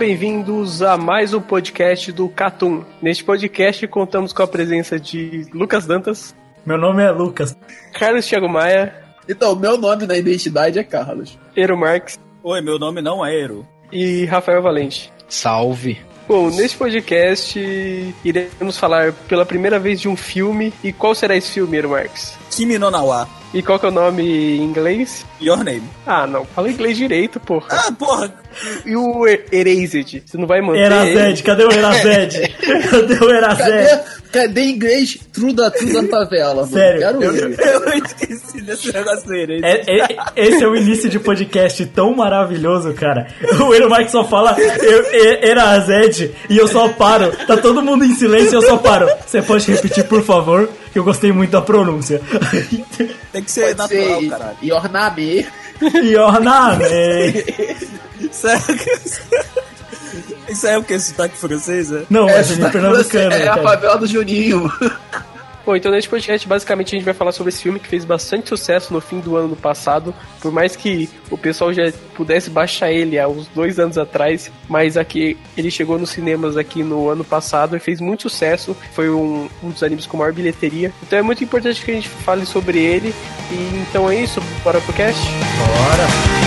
Bem-vindos a mais um podcast do Catum. Neste podcast contamos com a presença de Lucas Dantas. Meu nome é Lucas. Carlos Thiago Maia. Então, meu nome na identidade é Carlos. Ero Marques. Oi, meu nome não é Ero. E Rafael Valente. Salve. Bom, neste podcast iremos falar pela primeira vez de um filme. E qual será esse filme, Ero Marques? Kimi no Nawa. E qual que é o nome em inglês? Your Name. Ah, não. Fala inglês direito, porra. Ah, porra. E o Erased? Você não vai manter Erazed, cadê o Erazed? cadê o Erazed? Cadê, cadê inglês True da True da Favela? Sério, Quero Eu, ver. eu esqueci desse negócio do Erased. É- é- esse é o início de podcast tão maravilhoso, cara. O Ero Mike só fala eu, e- Erazed e eu só paro. Tá todo mundo em silêncio e eu só paro. Você pode repetir, por favor? Que eu gostei muito da pronúncia. Tem que ser Pode natural, ser caralho. Your Name. Your name. Sério que... Isso é o que? Sotaque francês, é? Não, É, é pernambucano, é a cara. favela do Juninho. Bom, então neste podcast basicamente a gente vai falar sobre esse filme que fez bastante sucesso no fim do ano passado, por mais que o pessoal já pudesse baixar ele há uns dois anos atrás, mas aqui ele chegou nos cinemas aqui no ano passado e fez muito sucesso, foi um, um dos animes com maior bilheteria, então é muito importante que a gente fale sobre ele, e então é isso, bora pro cast? Bora.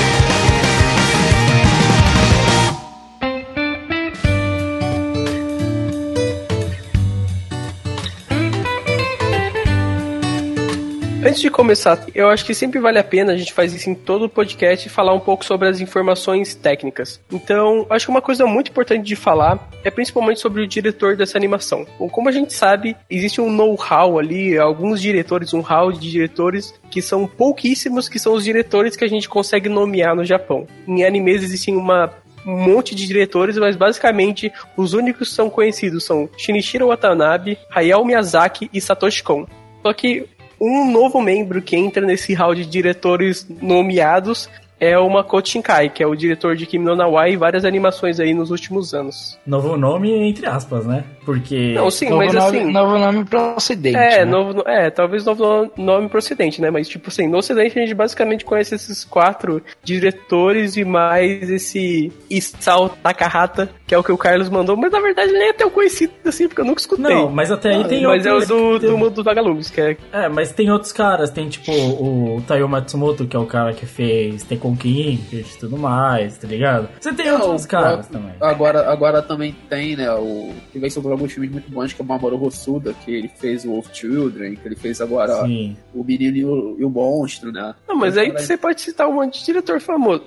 Antes de começar, eu acho que sempre vale a pena, a gente faz isso em todo o podcast, falar um pouco sobre as informações técnicas. Então, acho que uma coisa muito importante de falar é principalmente sobre o diretor dessa animação. Bom, como a gente sabe, existe um know-how ali, alguns diretores, um hall de diretores que são pouquíssimos, que são os diretores que a gente consegue nomear no Japão. Em animes existem uma um monte de diretores, mas basicamente os únicos que são conhecidos são Shinichiro Watanabe, Hayao Miyazaki e Satoshi Kon. Só que um novo membro que entra nesse hall de diretores nomeados é o Makoto Shinkai, que é o diretor de Kimi no Nawa e várias animações aí nos últimos anos. Novo nome, entre aspas, né? Porque. Não, sim, novo, mas nome, assim... novo nome pro ocidente. É, né? novo, é, talvez novo no- nome pro ocidente, né? Mas, tipo assim, no ocidente a gente basicamente conhece esses quatro diretores e mais esse Isao Takahata, que é o que o Carlos mandou, mas na verdade ele nem é tão conhecido assim, porque eu nunca escutei. Não, mas até aí tem mas é o outros- do, tem- do mundo dos vagalumes, que é É, mas tem outros caras, tem tipo o Taiyo Matsumoto, que é o cara que fez Tekken King e tudo mais, tá ligado? Você tem outros Não, caras o- também. Agora, agora também tem, né, o... Que vem sobre alguns filmes muito bons, que é o Mamoru Hosoda, que ele fez o Wolf Children, que ele fez agora Sim. o Menino e o, e o Monstro, né? Não, mas aí você pode citar um monte de diretor famoso.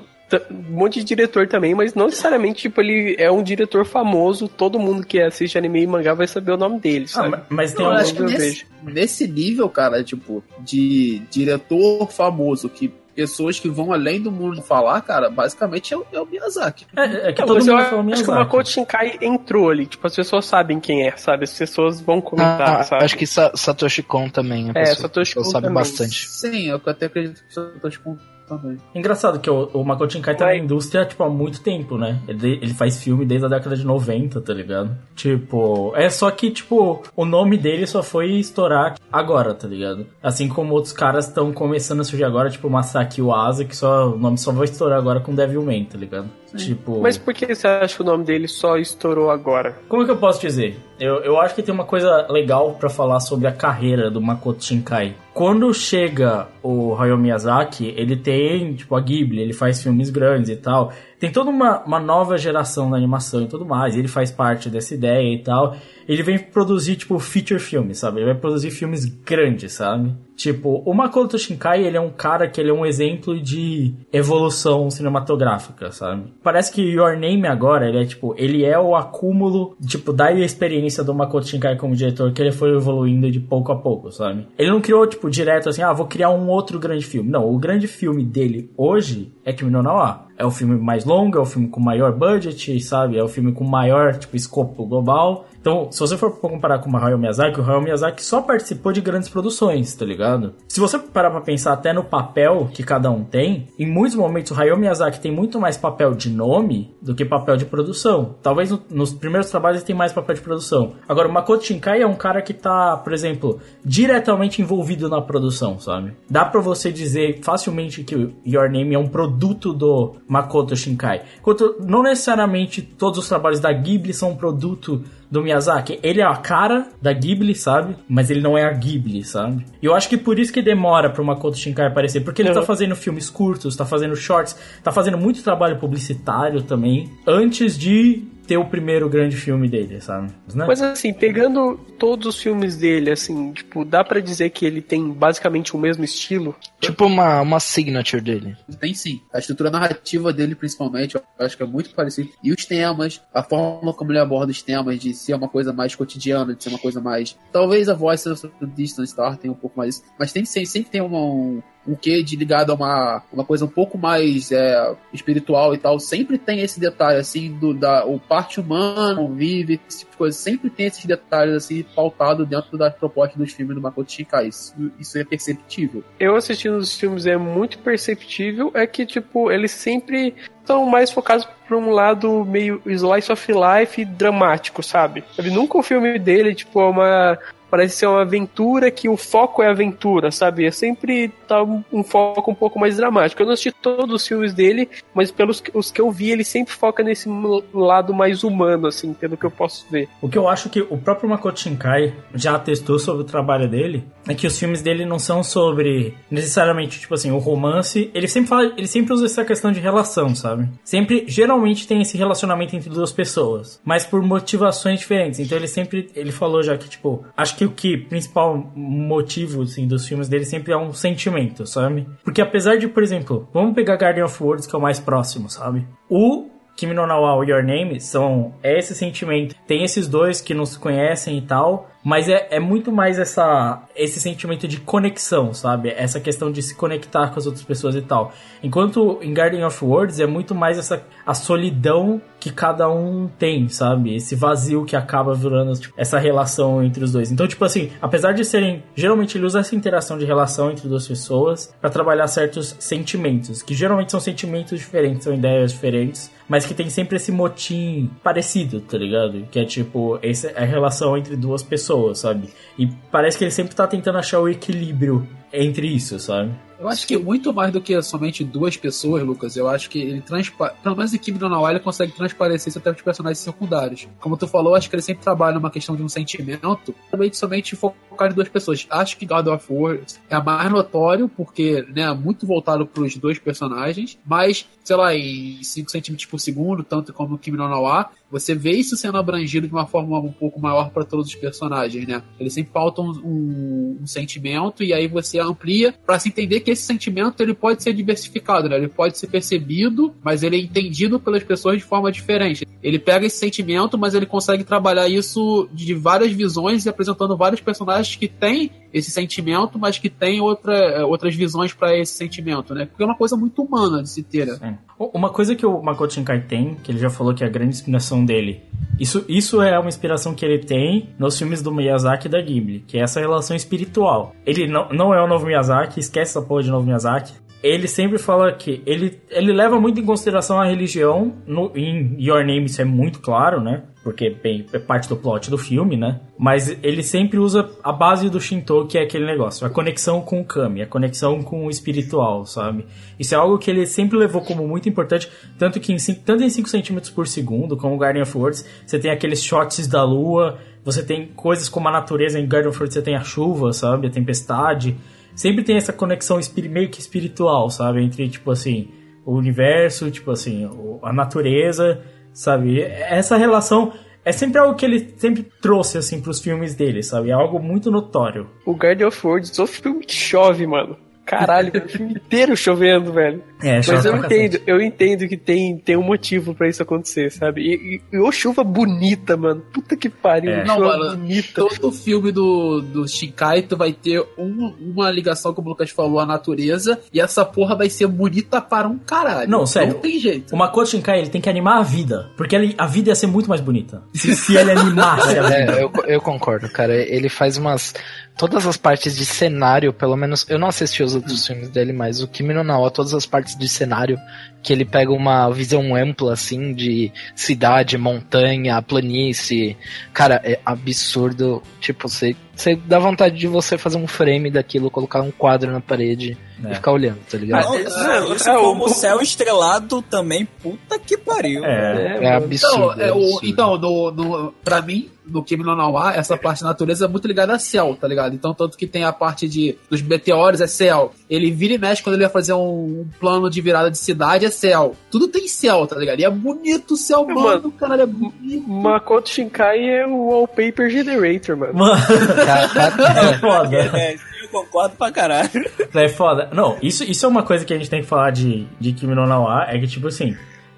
Um monte de diretor também, mas não necessariamente, tipo, ele é um diretor famoso, todo mundo que assiste anime e mangá vai saber o nome dele, Ah, sabe? ma- mas tem acho que eu nesse, vejo. nesse nível, cara, tipo, de diretor famoso, que pessoas que vão além do mundo falar, cara, basicamente é o, é o Miyazaki. É, é que Não, todo mundo eu fala acho que o Miyazaki. Makoto Shinkai entrou ali, tipo, as pessoas sabem quem é, sabe? As pessoas vão comentar, Ah, sabe? acho que Sa- Satoshi Kon também. a É, pessoa- Satoshi Kon sabe também. bastante. Sim, eu até acredito que tô tipo também. Engraçado que o, o Makoto Shinkai tá na indústria, tipo, há muito tempo, né? Ele, ele faz filme desde a década de 90, tá ligado? Tipo, é só que, tipo, o nome dele só foi estourar agora, tá ligado? Assim como outros caras estão começando a surgir agora, tipo, Masaki Uasa, que só, o nome só vai estourar agora com Devilman, tá ligado? Tipo... Mas por que você acha que o nome dele só estourou agora? Como é que eu posso dizer? Eu, eu acho que tem uma coisa legal pra falar sobre a carreira do Makoto Shinkai. Quando chega o Hayao Miyazaki, ele tem, tipo, a Ghibli, ele faz filmes grandes e tal. Tem toda uma, uma nova geração da animação e tudo mais. Ele faz parte dessa ideia e tal. Ele vem produzir, tipo, feature filmes, sabe? Ele vai produzir filmes grandes, sabe? Tipo, o Makoto Shinkai, ele é um cara que ele é um exemplo de evolução cinematográfica, sabe? Parece que Your Name agora, ele é tipo, ele é o acúmulo, tipo, da experiência do Makoto Shinkai como diretor, que ele foi evoluindo de pouco a pouco, sabe? Ele não criou, tipo, direto assim, ah, vou criar um outro grande filme. Não, o grande filme dele hoje é Kimi no Nawa. É o filme mais longo, é o filme com maior budget, sabe? É o filme com maior, tipo, escopo global. Então, se você for comparar com o Hayao Miyazaki, o Hayao Miyazaki só participou de grandes produções, tá ligado? Se você parar pra pensar até no papel que cada um tem, em muitos momentos o Hayao Miyazaki tem muito mais papel de nome do que papel de produção. Talvez no, nos primeiros trabalhos ele tem mais papel de produção. Agora, o Makoto Shinkai é um cara que tá, por exemplo, diretamente envolvido na produção, sabe? Dá pra você dizer facilmente que o Your Name é um produto do Makoto Shinkai. Enquanto não necessariamente todos os trabalhos da Ghibli são um produto do Miyazaki, ele é a cara da Ghibli, sabe? Mas ele não é a Ghibli, sabe? E eu acho que por isso que demora pro Makoto Shinkai aparecer, porque ele tá fazendo filmes curtos, tá fazendo shorts, tá fazendo muito trabalho publicitário também, antes de ter o primeiro grande filme dele, sabe? Né? Mas assim, pegando todos os filmes dele, assim, tipo, dá pra dizer que ele tem basicamente o mesmo estilo? Tipo uma, uma signature dele. Tem sim. A estrutura narrativa dele, principalmente, eu acho que é muito parecido. E os temas, a forma como ele aborda os temas, de ser uma coisa mais cotidiana, de ser uma coisa mais. Talvez a voz do Distance Star tenha um pouco mais. Mas tem sempre tem uma, um, um quê de ligado a uma, uma coisa um pouco mais é, espiritual e tal, sempre tem esse detalhe, assim, do da, o parte humano vive, esse tipo de coisa, sempre tem esses detalhes, assim, pautado dentro das propostas dos filmes do Makoto Shinkai, isso, isso é perceptível. Eu assistindo os filmes é muito perceptível, é que, tipo, eles sempre são mais focados para um lado meio slice of life dramático, sabe? Nunca o filme dele, tipo, é uma parece ser uma aventura que o foco é aventura, sabe? É sempre tá um foco um pouco mais dramático. Eu não assisti todos os filmes dele, mas pelos os que eu vi, ele sempre foca nesse lado mais humano, assim, pelo que eu posso ver. O que eu acho que o próprio Makoto Shinkai já atestou sobre o trabalho dele é que os filmes dele não são sobre necessariamente, tipo assim, o romance. Ele sempre fala, ele sempre usa essa questão de relação, sabe? Sempre, geralmente tem esse relacionamento entre duas pessoas, mas por motivações diferentes. Então ele sempre, ele falou já que, tipo, acho que o que principal motivo, assim, dos filmes dele sempre é um sentimento, sabe? Porque apesar de, por exemplo, vamos pegar Guardian of Words, que é o mais próximo, sabe? O Kimi no Nawa Your Name são é esse sentimento. Tem esses dois que não se conhecem e tal, mas é, é muito mais essa esse sentimento de conexão, sabe? Essa questão de se conectar com as outras pessoas e tal. Enquanto em Garden of Words é muito mais essa a solidão que cada um tem, sabe? Esse vazio que acaba virando tipo, essa relação entre os dois. Então, tipo assim, apesar de serem. Geralmente ele usa essa interação de relação entre duas pessoas para trabalhar certos sentimentos, que geralmente são sentimentos diferentes, são ideias diferentes, mas que tem sempre esse motim parecido, tá ligado? Que é tipo, essa é a relação entre duas pessoas, sabe? E parece que ele sempre tá tentando achar o equilíbrio entre isso, sabe? Eu acho que muito mais do que somente duas pessoas, Lucas. Eu acho que ele transpa... Pelo menos em Kimi no Nawa, ele consegue transparecer isso até os personagens secundários. Como tu falou, acho que ele sempre trabalha numa questão de um sentimento, somente, somente focar em duas pessoas. Acho que God of War é mais notório, porque né, é muito voltado pros dois personagens, mas, sei lá, em 5 centímetros por segundo, tanto como Kimi no Nawa, você vê isso sendo abrangido de uma forma um pouco maior para todos os personagens, né? Eles sempre pautam um, um, sentimento e aí você amplia para se entender que esse sentimento ele pode ser diversificado, né? Ele pode ser percebido, mas ele é entendido pelas pessoas de forma diferente. Ele pega esse sentimento, mas ele consegue trabalhar isso de várias visões e apresentando vários personagens que têm esse sentimento, mas que têm outra, outras visões para esse sentimento, né? Porque é uma coisa muito humana de se ter. Né? Uma coisa que o Makoto Shinkai tem, que ele já falou que é a grande inspiração dele, isso, isso é uma inspiração que ele tem nos filmes do Miyazaki e da Ghibli, que é essa relação espiritual. Ele não, não é o novo Miyazaki, esquece essa porra de novo Miyazaki. Ele sempre fala que ele, ele leva muito em consideração a religião. No, em Your Name isso é muito claro, né? Porque bem, é parte do plot do filme, né? Mas ele sempre usa a base do Shinto, que é aquele negócio, a conexão com o Kami, a conexão com o espiritual, sabe? Isso é algo que ele sempre levou como muito importante, tanto que em, tanto em 5 centímetros por segundo, como Guardian of Words, você tem aqueles shots da lua, você tem coisas como a natureza, em Guardian of Words você tem a chuva, sabe? A tempestade. Sempre tem essa conexão meio que espiritual, sabe? Entre, tipo assim, o universo, tipo assim, a natureza, sabe? Essa relação é sempre algo que ele sempre trouxe, assim, pros filmes dele, sabe? É algo muito notório. O Guardian of Words, o filme que chove, mano. Caralho, o filme inteiro chovendo, velho. É, Mas eu entendo, eu entendo que tem, tem um motivo pra isso acontecer, sabe? E, e, e ô chuva bonita, mano. Puta que pariu, É. chuva Não, mano, bonita. Todo filme do, do Shinkai, tu vai ter um- uma ligação, como o Lucas falou, à natureza, e essa porra vai ser bonita para um caralho. Não, sério. Não tem jeito. O Makoto Shinkai, ele tem que animar a vida. Porque ele- a vida ia ser muito mais bonita. Se, se ele animasse a vida. É, eu, eu concordo, cara. Ele faz umas. Todas as partes de cenário, pelo menos. Eu não assisti os outros filmes dele, mas o Kimi no Nawa, todas as partes de cenário, que ele pega uma visão ampla, assim, de cidade, montanha, planície. Cara, é absurdo. Tipo, você, você dá vontade de você fazer um frame daquilo, colocar um quadro na parede É. e ficar olhando, tá ligado? Não, é, isso é, como o- céu estrelado também, puta que pariu. É. É absurdo. Então, é, é o, absurdo. então no, no, pra mim, no Kimi no Nawa, essa parte da natureza é muito ligada a céu, tá ligado? Então, tanto que tem a parte de, dos meteoros é céu. Ele vira e mexe quando ele vai fazer um, um plano de virada de cidade, é céu. Tudo tem céu, tá ligado? E é bonito o céu, Mano, mano. Caralho, é bonito. Makoto Shinkai é o wallpaper generator, mano. Mano, é foda. É, eu concordo pra caralho. É foda. Não, isso, isso é uma coisa que a gente tem que falar de, de Kimi no Nawa, é que, tipo assim,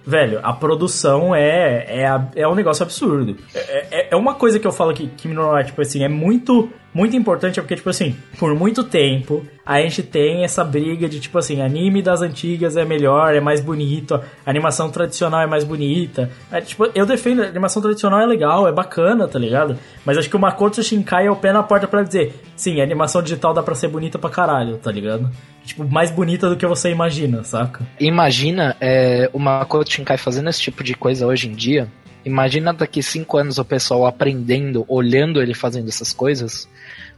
velho, a produção é, é, é um negócio absurdo. É, é, é uma coisa que eu falo que Kimi no Nawa, tipo assim, é muito, muito importante, é porque, tipo assim, por muito tempo, a gente tem essa briga de, tipo assim, anime das antigas é melhor, é mais bonito, animação tradicional é mais bonita. É, tipo, eu defendo, animação tradicional é legal, é bacana, tá ligado? Mas acho que o Makoto Shinkai é o pé na porta pra dizer, sim, animação digital dá pra ser bonita pra caralho, tá ligado? Tipo, mais bonita do que você imagina, saca? Imagina é, o Makoto Shinkai fazendo esse tipo de coisa hoje em dia. Imagina daqui cinco anos o pessoal aprendendo, olhando ele fazendo essas coisas.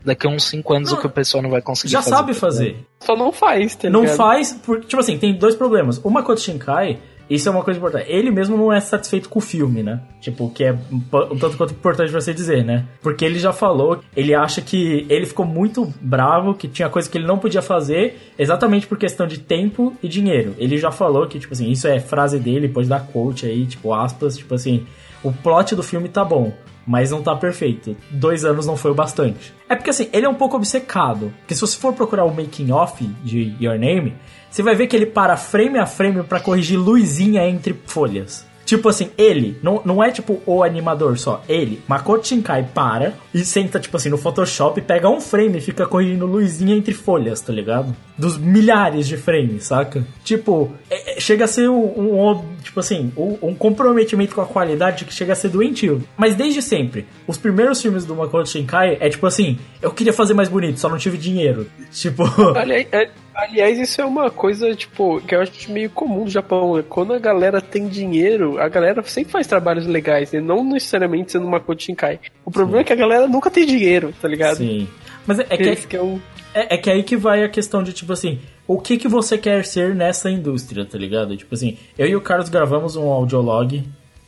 Daqui a uns cinco anos Não, o que o pessoal não vai conseguir Já fazer. sabe tá fazer. Só não faz, tá Não faz, porque, tipo assim, tem dois problemas. O Makoto Shinkai, isso é uma coisa importante. Ele mesmo não é satisfeito com o filme, né? Tipo, que é um tanto quanto importante você dizer, né? Porque ele já falou, ele acha que ele ficou muito bravo, que tinha coisa que ele não podia fazer, exatamente por questão de tempo e dinheiro. Ele já falou que, tipo assim, isso é frase dele, pode dar quote aí, tipo, aspas, tipo assim, o plot do filme tá bom. Mas não tá perfeito. Dois anos não foi o bastante. É porque assim, ele é um pouco obcecado. Porque se você for procurar o making off de Your Name, você vai ver que ele para frame a frame pra corrigir luzinha entre folhas. Tipo assim, ele, não, não é tipo o animador só, ele, Makoto Shinkai para e senta, tipo assim, no Photoshop, pega um frame e fica corrigindo luzinha entre folhas, tá ligado? Dos milhares de frames, saca? Tipo, é- é- chega a ser um, um- tipo assim, um, um comprometimento com a qualidade que chega a ser doentio. Mas desde sempre, os primeiros filmes do Makoto Shinkai é tipo assim, eu queria fazer mais bonito, só não tive dinheiro. Tipo, Aliás, é- aliás, isso é uma coisa, tipo, que eu acho meio comum no Japão. né? Quando a galera tem dinheiro, a galera sempre faz trabalhos legais, né? Não necessariamente sendo uma Makoto Shinkai. O problema é que a galera nunca tem dinheiro, tá ligado? sim. Mas é, é que Esse que é um... É, é que aí que vai a questão de, tipo assim, o que que você quer ser nessa indústria, tá ligado? Tipo assim, eu e o Carlos gravamos um audiolog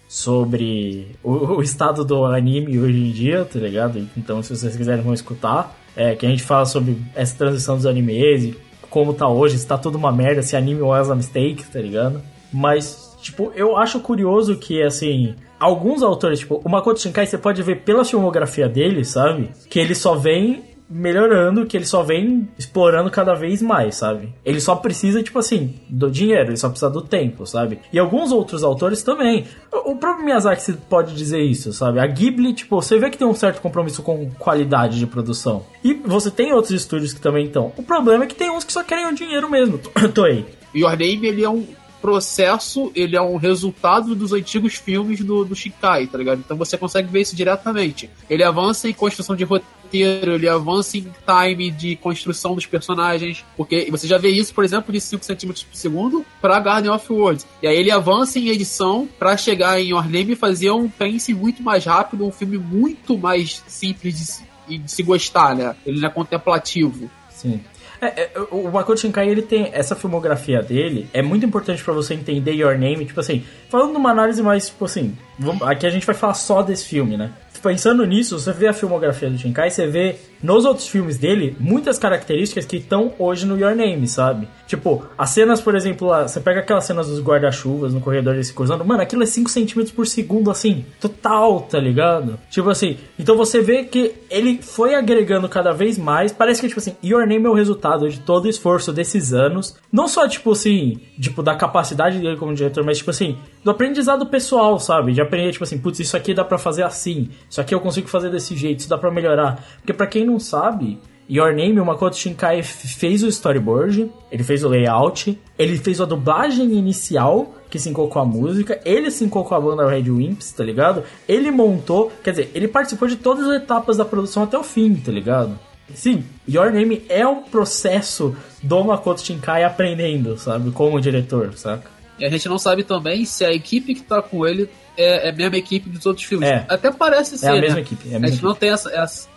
sobre o, o estado do anime hoje em dia, tá ligado? Então, se vocês quiserem, vão escutar. É, que a gente fala sobre essa transição dos animes e como tá hoje, se tá tudo uma merda, se anime was a mistake, tá ligado? Mas, tipo, eu acho curioso que, assim, alguns autores, tipo, o Makoto Shinkai, você pode ver pela filmografia dele, sabe? Que ele só vem melhorando, que ele só vem explorando cada vez mais, sabe? Ele só precisa, tipo assim, do dinheiro, ele só precisa do tempo, sabe? E alguns outros autores também. O o próprio Miyazaki pode dizer isso, sabe? A Ghibli, tipo, você vê que tem um certo compromisso com qualidade de produção. E você tem outros estúdios que também estão. O problema é que tem uns que só querem o dinheiro mesmo. Toei. Your Name, ele é um processo, ele é um resultado dos antigos filmes do, do Shikai, tá ligado? Então você consegue ver isso diretamente. Ele avança em construção de roteiro, ele avança em time de construção dos personagens, porque você já vê isso, por exemplo, de 5 centímetros por segundo para Garden of Words. E aí ele avança em edição para chegar em Your Name e fazer um pense muito mais rápido, um filme muito mais simples de se, de se gostar, né? Ele não é contemplativo. Sim. É, é, o Makoto Shinkai, ele tem essa filmografia dele, é muito importante para você entender Your Name, tipo assim, falando numa análise mais, tipo assim, vamos, aqui a gente vai falar só desse filme, né? Pensando nisso, você vê a filmografia do Shinkai, você vê nos outros filmes dele muitas características que estão hoje no Your Name, sabe? Tipo, as cenas, por exemplo, lá, você pega aquelas cenas dos guarda-chuvas no corredor desse cruzando, mano, aquilo é 5 centímetros por segundo, assim, total, tá ligado? Tipo assim, então você vê que ele foi agregando cada vez mais, parece que, tipo assim, Your Name é o resultado de todo o esforço desses anos, não só, tipo assim, tipo, da capacidade dele como diretor, mas, tipo assim, do aprendizado pessoal, sabe? De aprender, tipo assim, putz, isso aqui dá para fazer assim, isso aqui eu consigo fazer desse jeito, isso dá para melhorar. Porque para quem não sabe, Your Name, o Makoto Shinkai fez o storyboard, ele fez o layout, ele fez a dublagem inicial, que sinkou com a música, ele sinkou com a banda Red Wimps, tá ligado? Ele montou, quer dizer, ele participou de todas as etapas da produção até o fim, tá ligado? Sim, Your Name é um processo do Makoto Shinkai aprendendo, sabe? Como diretor, saca? E a gente não sabe também se a equipe que tá com ele é, é a mesma equipe dos outros filmes. É. Até parece ser. É a mesma né? equipe. É a, a mesma gente equipe. não tem essa. essa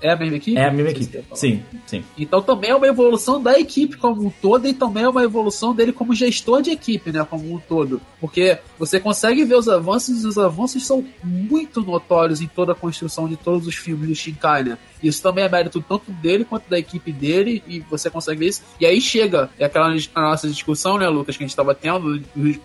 é, a mesma equipe? É a mesma equipe. Sim, sim. Então também é uma evolução da equipe como um todo e também é uma evolução dele como gestor de equipe, né, como um todo. Porque você consegue ver os avanços e os avanços são muito notórios em toda a construção de todos os filmes do Shinkai, né? Isso também é mérito tanto dele quanto da equipe dele e você consegue ver isso. E aí chega, é aquela a nossa discussão, né, Lucas, que a gente estava tendo,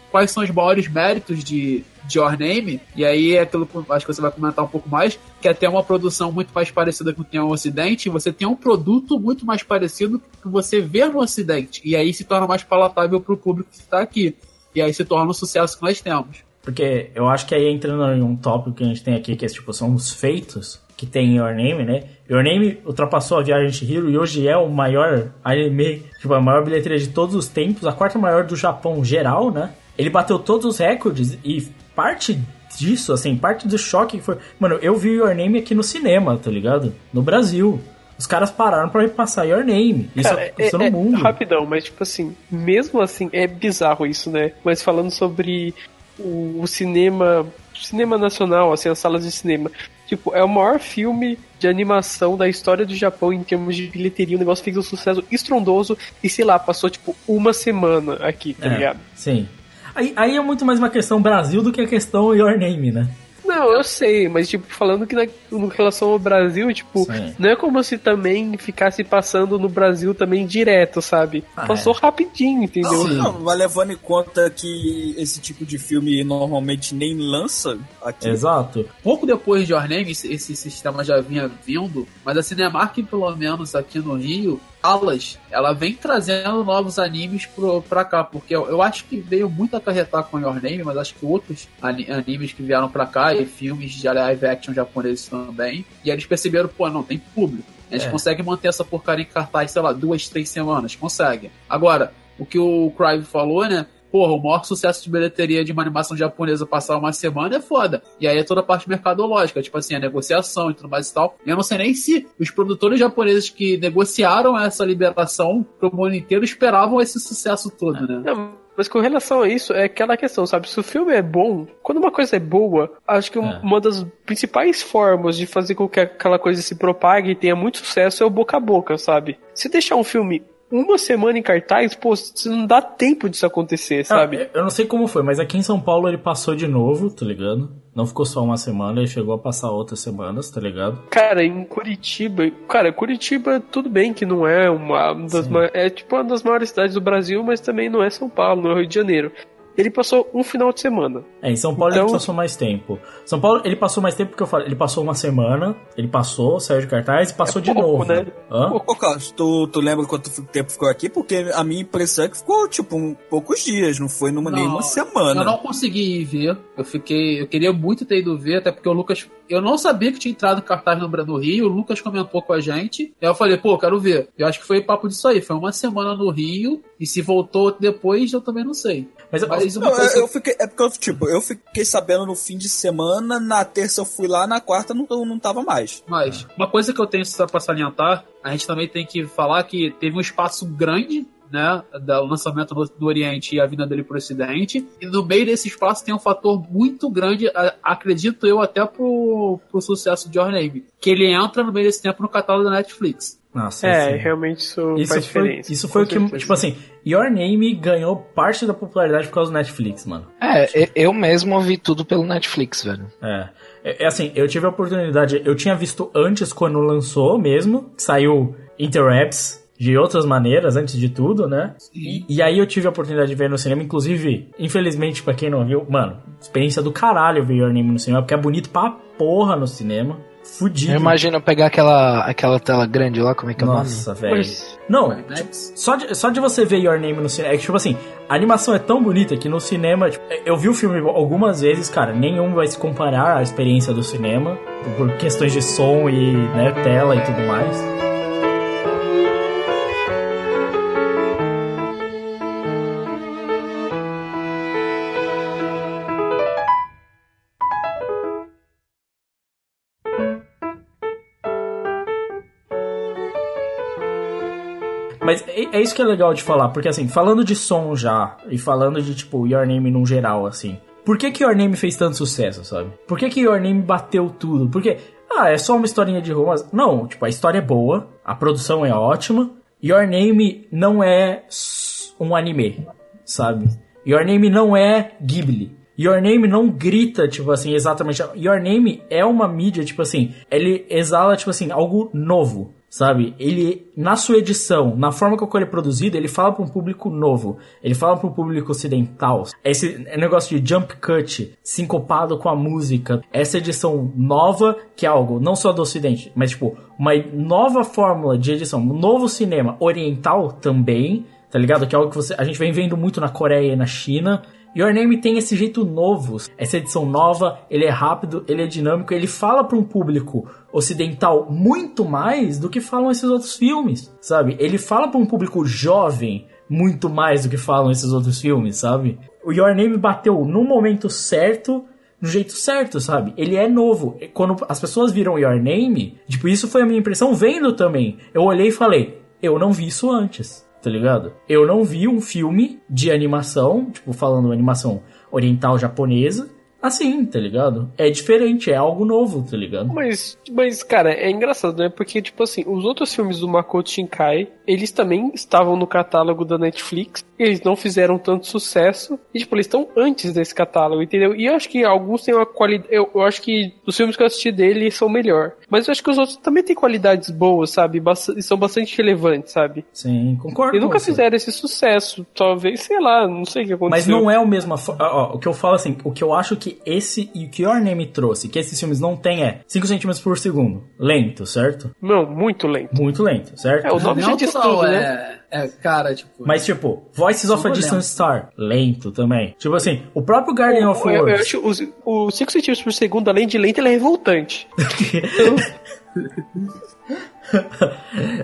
quais são os maiores méritos de Your Name, e aí é aquilo que acho que você vai comentar um pouco mais, que é ter uma produção muito mais parecida com o que tem no Ocidente, você tem um produto muito mais parecido que você vê no Ocidente, e aí se torna mais palatável para o público que está aqui. E aí se torna um sucesso que nós temos. Porque eu acho que aí entrando em um tópico que a gente tem aqui, que é, tipo, são os feitos que tem em Your Name, né? Your Name ultrapassou a Viagem de Chihiro e hoje é o maior anime, tipo, a maior bilheteria de todos os tempos, a quarta maior do Japão geral, né? Ele bateu todos os recordes e parte disso, assim, parte do choque que foi... Mano, eu vi Your Name aqui no cinema, tá ligado? No Brasil. Os caras pararam pra passar Your Name. Isso Cara, aconteceu é, no é mundo. rapidão, mas tipo assim, mesmo assim, é bizarro isso, né? Mas falando sobre o, o cinema, cinema nacional, assim, as salas de cinema. Tipo, é o maior filme de animação da história do Japão em termos de bilheteria. O negócio fez um sucesso estrondoso e, sei lá, passou tipo uma semana aqui, tá É, ligado? Sim. Aí, aí é muito mais uma questão Brasil do que a questão Your Name, né? Não, eu sei, mas tipo, falando que na, em relação ao Brasil, tipo, Sim. não é como se também ficasse passando no Brasil também direto, sabe? Ah, Passou rapidinho, entendeu? Não, não, mas levando em conta que esse tipo de filme normalmente nem lança aqui. Exato. Pouco depois de Your Name, esse, esse sistema já vinha vindo, mas a Cinemark, pelo menos aqui no Rio, Alas, ela vem trazendo novos animes pro, pra cá, porque eu, eu acho que veio muito acarretar com Your Name, mas acho que outros ani- animes que vieram pra cá e filmes de live action japoneses também, e eles perceberam, pô, não, tem público. A gente É. consegue manter essa porcaria em cartaz, sei lá, duas, três semanas, consegue. Agora, o que o Crive falou, né? Porra, o maior sucesso de bilheteria de uma animação japonesa passar uma semana é foda. E aí é toda a parte mercadológica, tipo assim, a negociação e tudo mais e tal. E eu não sei nem se os produtores japoneses que negociaram essa liberação pro mundo inteiro esperavam esse sucesso todo, né? Não, mas com relação a isso, é aquela questão, sabe? Se o filme é bom, quando uma coisa é boa, acho que É. uma das principais formas de fazer com que aquela coisa se propague e tenha muito sucesso é o boca a boca, sabe? Se deixar um filme uma semana em cartaz, pô, você não dá tempo disso acontecer, sabe? Eu não sei como foi, mas aqui em São Paulo ele passou de novo, tá ligado? Não ficou só uma semana, ele chegou a passar outras semanas, tá ligado? Cara, em Curitiba, cara, Curitiba tudo bem que não é uma das Sim. ma- é tipo uma das maiores cidades do Brasil, mas também não é São Paulo, não é Rio de Janeiro. Ele passou um final de semana. É, em São Paulo Então- ele passou mais tempo. São Paulo ele passou mais tempo porque eu falei, ele passou uma semana, ele passou, saiu de cartaz e passou de pouco, novo. né? Hã? Ô, Carlos, tu, tu lembra quanto tempo ficou aqui? Porque a minha impressão é que ficou, tipo, um, poucos dias, não foi numa, nem uma semana. Eu não consegui ir ver. Eu fiquei. Eu queria muito ter ido ver, até porque o Lucas. Eu não sabia que tinha entrado cartaz no no Rio. O Lucas comentou com a gente. Aí eu falei, pô, quero ver. Eu acho que foi papo disso aí. Foi uma semana no Rio. E se voltou depois, eu também não sei. Mas, Mas uma Não, coisa. eu, eu fiquei, é porque eu, tipo, eu fiquei sabendo no fim de semana, na terça eu fui lá, na quarta não, não tava mais. Mas uma coisa que eu tenho só pra salientar, a gente também tem que falar que teve um espaço grande, né, do lançamento do, do Oriente e a vinda dele pro Ocidente, e no meio desse espaço tem um fator muito grande, a- acredito eu, até pro, pro sucesso de Your Name, que ele entra no meio desse tempo no catálogo da Netflix. Nossa, É, assim, realmente isso, Isso faz foi, diferença. isso foi o que, certeza. tipo assim, Your Name ganhou parte da popularidade por causa do Netflix, mano. É, eu mesmo vi tudo pelo Netflix, velho. É. É, é assim, eu tive a oportunidade, eu tinha visto antes quando lançou mesmo, saiu Interapps de outras maneiras, antes de tudo, né? E, e aí eu tive a oportunidade de ver no cinema, inclusive, infelizmente, pra quem não viu, mano, experiência do caralho ver Your Name no cinema, porque é bonito pra porra no cinema. Fudido. Eu imagino pegar aquela, aquela tela grande lá, como é que é o nome? Nossa, velho. Não, IMAX. só de, só de você ver Your Name no cinema, é que, tipo assim, a animação é tão bonita que no cinema, tipo, eu vi o filme algumas vezes, cara, nenhum vai se comparar à experiência do cinema, por questões de som e, né, tela e tudo mais. Mas é, é isso que é legal de falar, porque assim, falando de som já, e falando de, tipo, Your Name num geral, assim, por que que Your Name fez tanto sucesso, sabe? Por que que Your Name bateu tudo? Porque, ah, é só uma historinha de romance? Não, tipo, a história é boa, a produção é ótima, Your Name não é um anime, sabe? Your Name não é Ghibli. Your Name não grita, tipo assim, exatamente. Your Name é uma mídia, tipo assim, ele exala, tipo assim, algo novo, sabe? Ele, na sua edição, na forma como ele é produzido, ele fala para um público novo. Ele fala para um público ocidental. Esse negócio de jump cut, sincopado com a música. Essa edição nova, que é algo não só do ocidente, mas tipo, uma nova fórmula de edição, um novo cinema oriental também, tá ligado? Que é algo que você, a gente vem vendo muito na Coreia e na China. Your Name tem esse jeito novo, essa edição nova, ele é rápido, ele é dinâmico, ele fala para um público ocidental muito mais do que falam esses outros filmes, sabe? Ele fala para um público jovem muito mais do que falam esses outros filmes, sabe? O Your Name bateu no momento certo, no jeito certo, sabe? Ele é novo. Quando as pessoas viram Your Name, tipo, isso foi a minha impressão vendo também. Eu olhei e falei, eu não vi isso antes, tá ligado? Eu não vi um filme de animação, tipo, falando animação oriental japonesa, assim, tá ligado? É diferente, é algo novo, tá ligado? Mas, mas, cara, é engraçado, né? Porque, tipo assim, os outros filmes do Makoto Shinkai, eles também estavam no catálogo da Netflix, eles não fizeram tanto sucesso, e, tipo, eles estão antes desse catálogo, entendeu? E eu acho que alguns têm uma qualidade. Eu, eu acho que os filmes que eu assisti dele são melhor. Mas eu acho que os outros também têm qualidades boas, sabe? Bast- E são bastante relevantes, sabe? Sim, concordo. E nunca fizeram esse sucesso. Talvez, sei lá, não sei o que aconteceu. Mas não é o mesmo. ó, ó, o que eu falo assim, o que eu acho que esse e o que Your Name trouxe, que esses filmes não tem é 5 centímetros por segundo. Lento, certo? Não, muito lento. Muito lento, certo? É, o nome já diz não, tudo, né? é, é, cara, tipo. Mas, tipo, Voices of a Distant. Star, lento também. Tipo assim, o próprio Guardian of Eu, eu Worlds. acho os, os 5 centímetros por segundo, além de lento, ele é revoltante.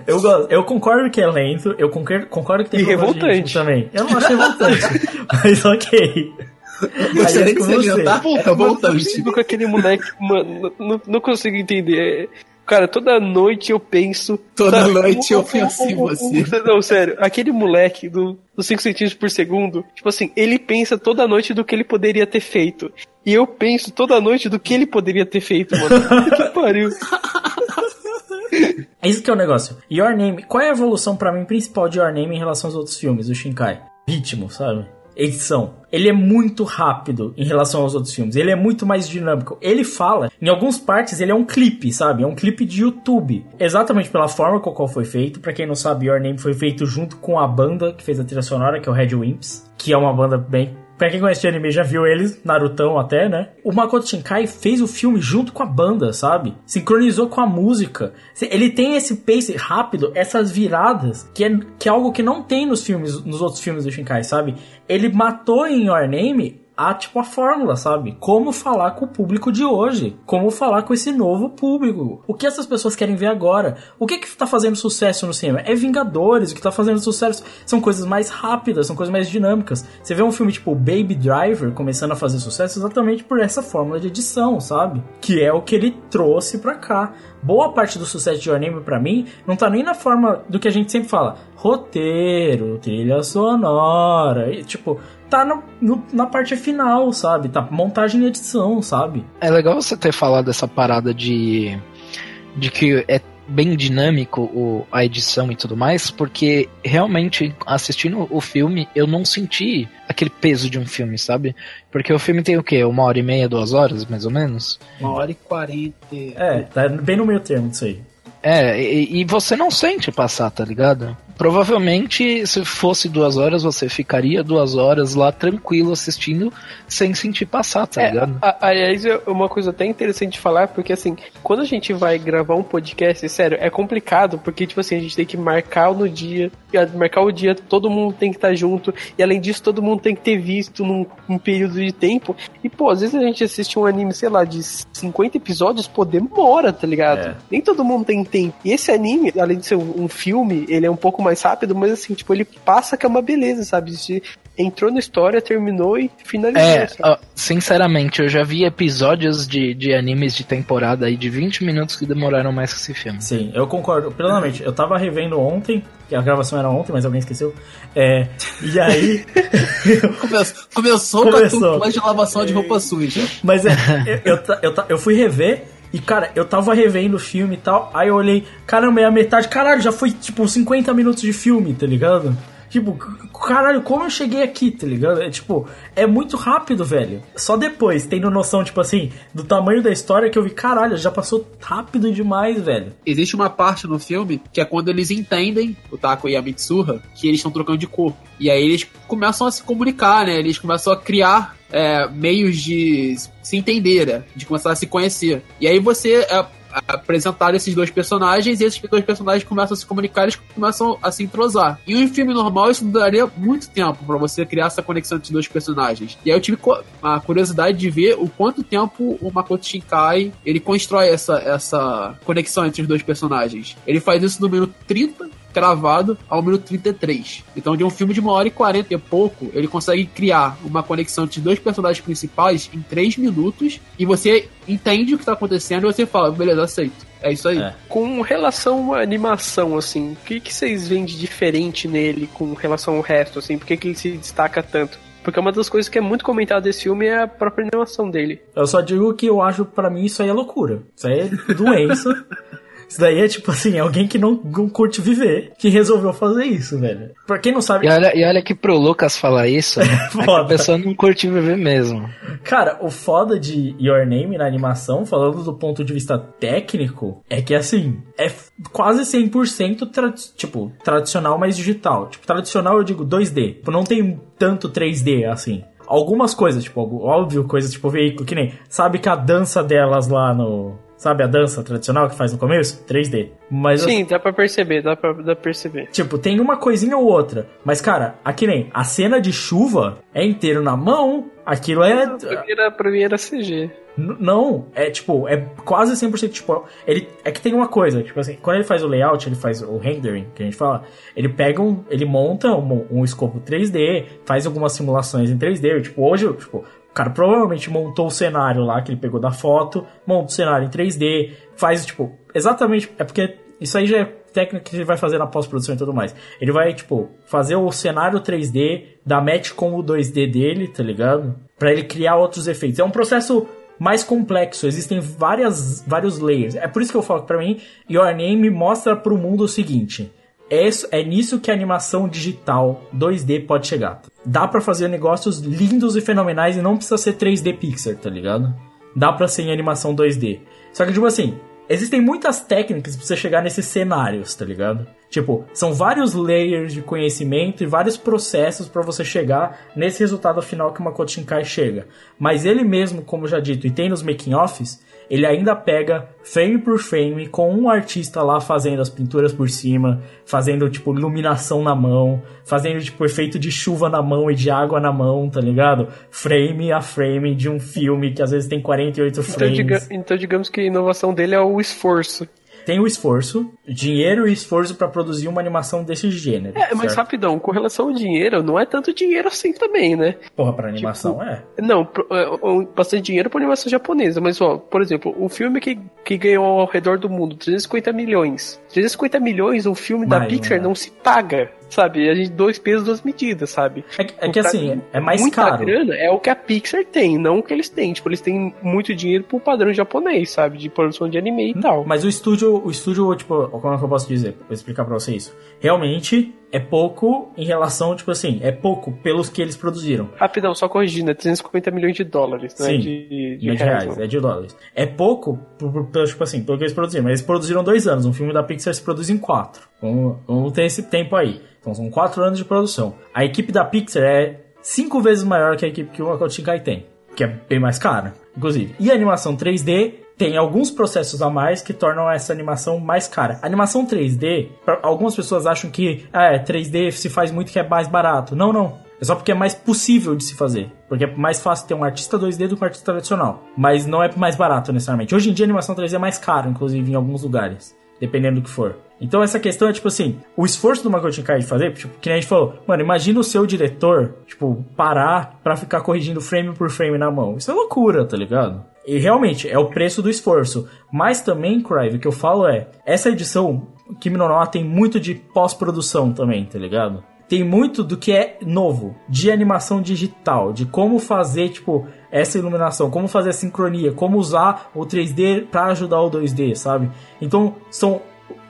eu, gosto- eu concordo que é lento, eu concordo, concordo que tem E revoltante. também. Eu não acho revoltante, mas ok. É de com se você. adiantar, é não voltante. consigo com aquele moleque, mano, não, não consigo entender. Cara, toda noite eu penso. Toda sabe, noite eu penso em você. Não, sério, aquele moleque do, dos 5 centímetros por segundo, tipo assim, ele pensa toda noite do que ele poderia ter feito. E eu penso toda noite do que ele poderia ter feito, mano. que pariu. É isso que é o negócio. Your Name, qual é a evolução pra mim principal de Your Name em relação aos outros filmes do Shinkai? Ritmo, sabe? Edição. Ele é muito rápido em relação aos outros filmes. Ele é muito mais dinâmico. Ele fala, em algumas partes, ele é um clipe, sabe? É um clipe de YouTube. Exatamente pela forma com a qual foi feito. Pra quem não sabe, Your Name foi feito junto com a banda que fez a trilha sonora, que é o Red Wimps, que é uma banda bem Pra quem conhece de anime já viu eles, Narutão até, né? O Makoto Shinkai fez o filme junto com a banda, sabe? Sincronizou com a música. Ele tem esse pace rápido, essas viradas, que é, que é algo que não tem nos filmes, nos outros filmes do Shinkai, sabe? Ele matou em Your Name a, tipo, a fórmula, sabe? Como falar com o público de hoje. Como falar com esse novo público. O que essas pessoas querem ver agora? O que que tá fazendo sucesso no cinema? É Vingadores. O que tá fazendo sucesso são coisas mais rápidas, são coisas mais dinâmicas. Você vê um filme tipo Baby Driver começando a fazer sucesso exatamente por essa fórmula de edição, sabe? Que é o que ele trouxe pra cá. Boa parte do sucesso de Your Name pra mim não tá nem na forma do que a gente sempre fala. Roteiro, trilha sonora. E, tipo, tá no, no, na parte final, sabe? Tá montagem e edição, sabe? É legal você ter falado dessa parada de, de que é bem dinâmico o, a edição e tudo mais, porque realmente assistindo o filme eu não senti aquele peso de um filme, sabe? Porque o filme tem o quê? Uma hora e meia, duas horas, mais ou menos? Uma hora e quarenta. É, tá bem no meio termo disso aí. É, e, e, você não sente passar, tá ligado? Provavelmente, se fosse duas horas, você ficaria duas horas lá tranquilo assistindo, sem sentir passar, tá é, ligado? aliás, é uma coisa até interessante de falar, porque assim, quando a gente vai gravar um podcast, sério, é complicado, porque, tipo assim, a gente tem que marcar no dia, marcar o dia, todo mundo tem que estar tá junto, e além disso, todo mundo tem que ter visto num, num período de tempo. E, pô, às vezes a gente assiste um anime, sei lá, de 50 episódios, pô, demora, tá ligado? É. Nem todo mundo tem tempo. E esse anime, além de ser um, um filme, ele é um pouco mais rápido, mas assim, tipo, ele passa que é uma beleza, sabe? Se entrou na história, terminou e finalizou. É, ó, sinceramente, eu já vi episódios de, de animes de temporada aí de 20 minutos que demoraram mais que esse filme. Sim, eu concordo plenamente. Eu tava revendo ontem, que a gravação era ontem, mas alguém esqueceu. É, e aí. começou, começou, começou. com a de lavação de roupa suja. Mas é, eu, eu, eu, eu fui rever. E, cara, eu tava revendo o filme e tal, aí eu olhei, caramba, é a metade, caralho, já foi, tipo, 50 minutos de filme, tá ligado? Tipo, caralho, como eu cheguei aqui, tá ligado? É tipo, é muito rápido, velho. Só depois, tendo noção, tipo assim, do tamanho da história que eu vi, caralho, já passou rápido demais, velho. Existe uma parte no filme que é quando eles entendem, o Taco e a Mitsuha, que eles estão trocando de corpo. E aí eles começam a se comunicar, né? Eles começam a criar é, meios de se entender, né? de começar a se conhecer. E aí você é, apresentar esses dois personagens e esses dois personagens começam a se comunicar, eles começam a se entrosar. E um filme normal isso daria muito tempo para você criar essa conexão entre os dois personagens. E aí eu tive a curiosidade de ver o quanto tempo o Makoto Shinkai ele constrói essa, essa conexão entre os dois personagens. Ele faz isso no minuto 30 cravado ao minuto 33. Então, de um filme de uma hora e 40 e pouco, ele consegue criar uma conexão entre dois personagens principais em 3 minutos e você entende o que está acontecendo e você fala, beleza, aceito. É isso aí. É. Com relação à animação, assim, o que, que vocês veem de diferente nele com relação ao resto, assim? Por que, que ele se destaca tanto? Porque uma das coisas que é muito comentada desse filme é a própria animação dele. Eu só digo que eu acho, para mim, isso aí é loucura. Isso aí é doença. Isso daí é tipo assim, alguém que não, não curte viver, que resolveu fazer isso, velho. Pra quem não sabe. E olha, e olha que pro Lucas falar isso, né? é a pessoa não curte viver mesmo. Cara, o foda de Your Name na animação, falando do ponto de vista técnico, é que assim, é quase 100% tra tipo, tradicional, mas digital. Tipo, tradicional eu digo 2D. Tipo, não tem tanto 3D assim algumas coisas, tipo, óbvio, coisas tipo veículo, que nem. Sabe que a dança delas lá no, Sabe a dança tradicional que faz no começo? 3D. Mas Sim, dá pra perceber, dá pra, dá pra perceber. Tipo, tem uma coisinha ou outra. Mas, cara, aqui nem a cena de chuva é inteiro na mão. Aquilo é. Era, pra mim era CG. Não, é tipo, é quase 100% tipo, ele é que tem uma coisa, tipo assim, quando ele faz o layout, ele faz o rendering, que a gente fala, ele pega um, ele monta um, um escopo 3D, faz algumas simulações em 3D, tipo, hoje, tipo, cara provavelmente montou o cenário lá que ele pegou da foto, monta o cenário em 3D, faz, tipo, exatamente. É porque isso aí já é técnica que ele vai fazer na pós-produção e tudo mais. Ele vai, tipo, fazer o cenário 3D, dar match com o 2D dele, tá ligado? Pra ele criar outros efeitos. É um processo mais complexo, existem várias, vários layers. É por isso que eu falo que pra mim, Your Name mostra pro mundo o seguinte. É, é nisso que a animação digital 2D pode chegar. Dá para fazer negócios lindos e fenomenais e não precisa ser 3D Pixar, tá ligado? Dá pra ser em animação 2D. Só que, tipo assim, existem muitas técnicas pra você chegar nesses cenários, tá ligado? Tipo, são vários layers de conhecimento e vários processos para você chegar nesse resultado final que Makoto Shinkai chega. Mas ele mesmo, como já dito, e tem nos making offs, ele ainda pega frame por frame com um artista lá fazendo as pinturas por cima, fazendo tipo iluminação na mão, fazendo tipo efeito de chuva na mão e de água na mão, tá ligado? Frame a frame de um filme que às vezes tem 48 Então, frames. diga- então digamos que a inovação dele é o esforço. Tem o esforço, dinheiro e esforço pra produzir uma animação desse gênero. É, mas certo? rapidão, com relação ao dinheiro, não é tanto dinheiro assim também, né? Porra, pra animação é. Não, pro- é, bastante dinheiro pra animação japonesa, mas ó, por exemplo, um filme que, que ganhou ao redor do mundo 350 milhões. 350 milhões, um filme da Pixar né? não se paga, sabe? A gente dois pesos, duas medidas, sabe? É, que- é que assim, é mais Muita caro. grana é o que a Pixar tem, não o que eles têm. Tipo, eles têm muito dinheiro pro padrão japonês, sabe? De produção de anime e tal. Mas o estúdio, o estúdio, tipo, como é que eu posso dizer? Vou explicar pra você isso. Realmente é pouco em relação, tipo assim, é pouco pelos que eles produziram. Rapidão, só corrigindo, é 350 milhões de dólares, não é Sim, de, de de reais. reais, não. é de dólares. É pouco, tipo assim, pelo que eles produziram. Mas eles produziram dois anos. Um filme da Pixar se produz em quatro. Vamos, vamos ter esse tempo aí. Então são quatro anos de produção. A equipe da Pixar é cinco vezes maior que a equipe que o Makoto Shinkai tem. Que é bem mais cara, inclusive. E a animação 3D tem alguns processos a mais que tornam essa animação mais cara. A animação 3D, pra- algumas pessoas acham que ah, é, 3D se faz muito que é mais barato. Não, não. É só porque é mais possível de se fazer. Porque é mais fácil ter um artista 2D do que um artista tradicional. Mas não é mais barato necessariamente. Hoje em dia a animação 3D é mais caro, inclusive, em alguns lugares. Dependendo do que for. Então essa questão é tipo assim, o esforço do Makoto Shinkai de fazer, tipo, que a gente falou, mano, imagina o seu diretor, tipo, parar pra ficar corrigindo frame por frame na mão. Isso é loucura, tá ligado? E realmente, é o preço do esforço. Mas também, Crive, o que eu falo é, essa edição, Kimi no Na tem muito de pós-produção também, tá ligado? Tem muito do que é novo, de animação digital, de como fazer, tipo, essa iluminação, como fazer a sincronia, como usar o 3D pra ajudar o 2D, sabe? Então, são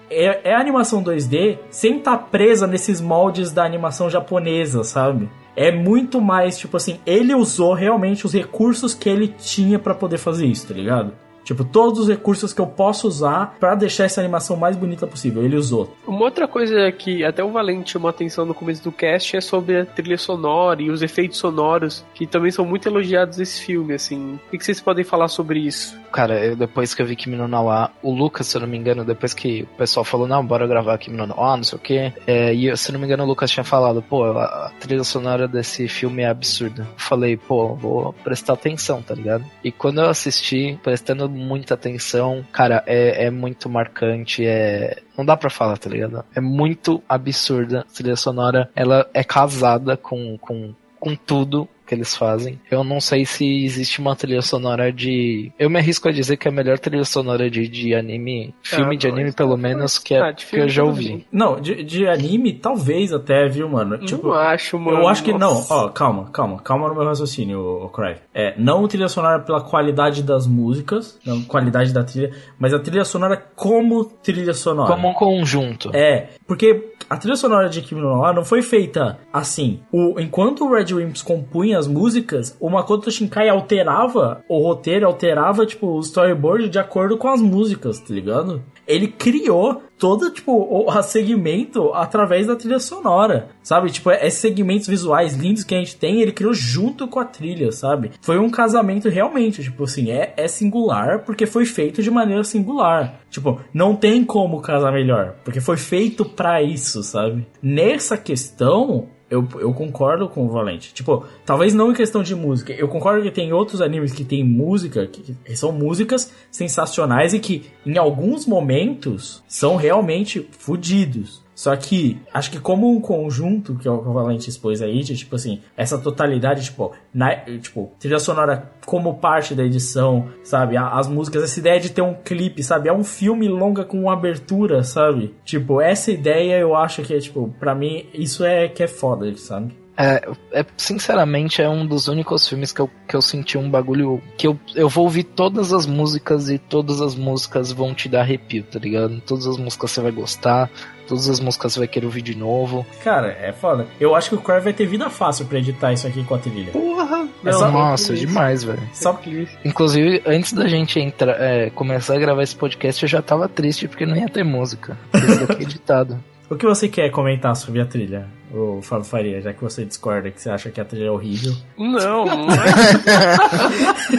é, é animação 2D sem estar presa nesses moldes da animação japonesa, sabe? É muito mais, tipo assim, ele usou realmente os recursos que ele tinha pra poder fazer isso, tá ligado? Tipo, todos os recursos que eu posso usar pra deixar essa animação mais bonita possível, ele usou. Uma outra coisa que até o Valente chamou atenção no começo do cast é sobre a trilha sonora e os efeitos sonoros, que também são muito elogiados nesse filme, assim. O que vocês podem falar sobre isso? Cara, eu, depois que eu vi Kimi no Na wa, o Lucas, se eu não me engano, depois que o pessoal falou, não, bora gravar Kimi no Na wa, não sei o que, e eu, se eu não me engano o Lucas tinha falado, pô, a, a trilha sonora desse filme é absurda. Eu falei, pô, vou prestar atenção, tá ligado? E quando eu assisti, prestando muita atenção, cara, é, é muito marcante, é... Não dá pra falar, tá ligado? É muito absurda. A trilha sonora, ela é casada com, com, com tudo que eles fazem. Eu não sei se existe uma trilha sonora de. Eu me arrisco a dizer que é a melhor trilha sonora de, de anime, filme de não, anime, pelo menos, que, é, Ah, de que eu já ouvi. Não, de, de anime, talvez até, viu, mano? Tipo, não acho, mano. Eu acho que não. Ó, calma, calma, calma no meu raciocínio, o Cry. É, não trilha sonora pela qualidade das músicas, não qualidade da trilha, mas a trilha sonora como trilha sonora. Como um conjunto. É, porque a trilha sonora de Kimi no Na não foi feita assim. O, enquanto o Red Wimps compunha as músicas, o Makoto Shinkai alterava o roteiro, alterava, tipo, o storyboard de acordo com as músicas, tá ligado? Ele criou todo, tipo, o segmento através da trilha sonora, sabe? Tipo, esses segmentos visuais lindos que a gente tem, ele criou junto com a trilha, sabe? Foi um casamento realmente, tipo assim, é, é singular porque foi feito de maneira singular. Tipo, não tem como casar melhor, porque foi feito pra isso, sabe? Nessa questão, eu, eu concordo com o Valente. Tipo, talvez não em questão de música. Eu concordo que tem outros animes que tem música, que, que são músicas sensacionais e que, em alguns momentos, são realmente fodidos. Só que, acho que como um conjunto, que é o que o Valente expôs aí, de, tipo assim, essa totalidade, tipo, na, tipo, trilha sonora como parte da edição, sabe? As músicas, essa ideia de ter um clipe, sabe? É um filme longa com uma abertura, sabe? Tipo, essa ideia eu acho que é, tipo, pra mim, isso é que é foda, sabe? É, é, sinceramente, é um dos únicos filmes que eu, que eu senti um bagulho. Que eu, eu vou ouvir todas as músicas e todas as músicas vão te dar arrepio, tá ligado? Todas as músicas você vai gostar, todas as músicas você vai querer ouvir de novo. Cara, é foda. Eu acho que o Cry vai ter vida fácil pra editar isso aqui com a trilha. Porra! É só- Nossa, demais, velho. Só Inclusive, antes da gente entrar, é, começar a gravar esse podcast, eu já tava triste porque não ia ter música. Isso daqui é editado. O que você quer comentar sobre a trilha, o Fábio Faria, já que você discorda que você acha que a trilha é horrível? Não, não é.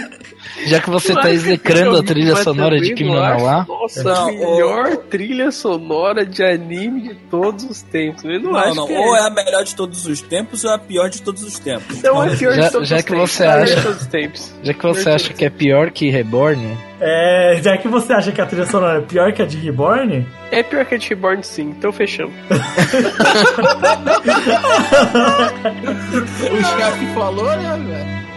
Já que você tá execrando a trilha sonora de Kimi no Nawa. Nossa, Não, a melhor trilha sonora de anime de todos os tempos. Eu não, Não, acho não. que Ou é a melhor de todos os tempos ou é a pior de todos os tempos. Não é pior Já- de todos já os que tempos. você é acha- de todos os tempos. Já que você acha que é pior que Reborn, É, já que você acha que a trilha sonora é pior que a de Reborn, É pior que a de Reborn, sim. Então fechamos. O chefe falou, né, velho?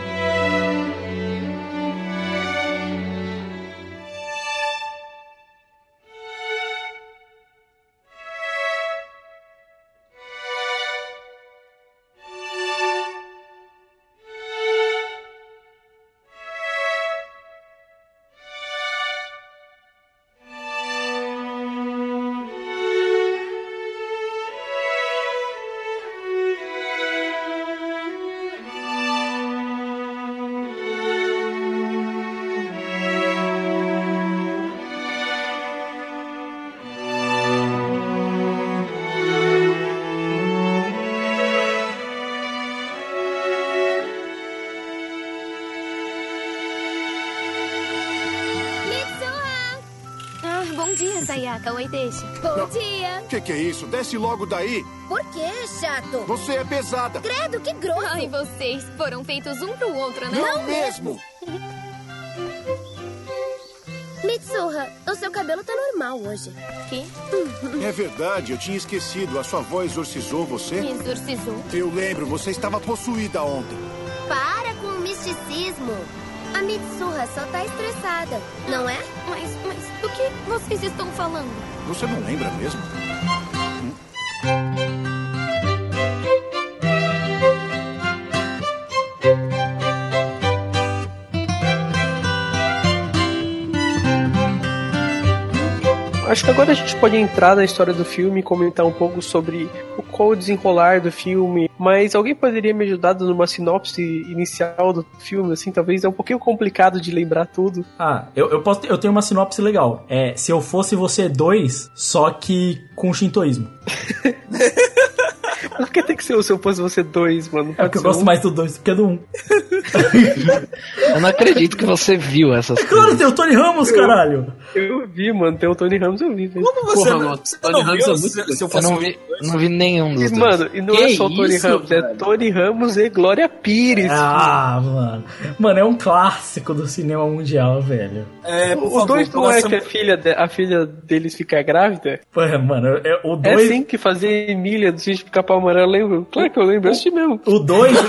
Isso? Desce logo daí. Por que, chato? Você é pesada. Credo, que grosso. Ai, vocês foram feitos um pro outro, né? Não mesmo. Mitsuha, o seu cabelo tá normal hoje. Que? É verdade, eu tinha esquecido. A sua avó exorcizou você? Me exorcizou. Eu lembro, você estava possuída ontem. Para com o misticismo. A Mitsuha só tá estressada, não é? Mas, mas, do que vocês estão falando? Você não lembra mesmo? Acho que agora a gente pode entrar na história do filme e comentar um pouco sobre o qual desenrolar do filme. Mas alguém poderia me ajudar dando uma sinopse inicial do filme? Assim, talvez é um pouquinho complicado de lembrar tudo. Ah, eu, eu, posso, eu tenho uma sinopse legal. É, se eu fosse você dois, só que com shintoísmo. Por que tem que ser o se eu fosse você dois, mano? É porque eu gosto um. mais do dois do que do um. eu não acredito que você viu essas Claro, coisas. tem o Tony Ramos, caralho. Eu vi, mano. Tem o Tony Ramos, eu vi. velho. Como você Porra, não, mano, você Tony não Ramos viu é muito se, se eu Eu fosse não vi, não vi nenhum dos E, dois. mano, e não Que é só o Tony isso, Ramos, é velho? Tony Ramos e Glória Pires. Ah, mano. Mano, é um clássico do cinema mundial, velho. É, por o favor, dois não é que a filha, de- a filha deles fica grávida? Pô, mano, é, o É dois. assim que fazia Emília do Sítio Pica-Pau Amarelo, eu lembro. Claro que eu lembro, eu assisti mesmo. O dois.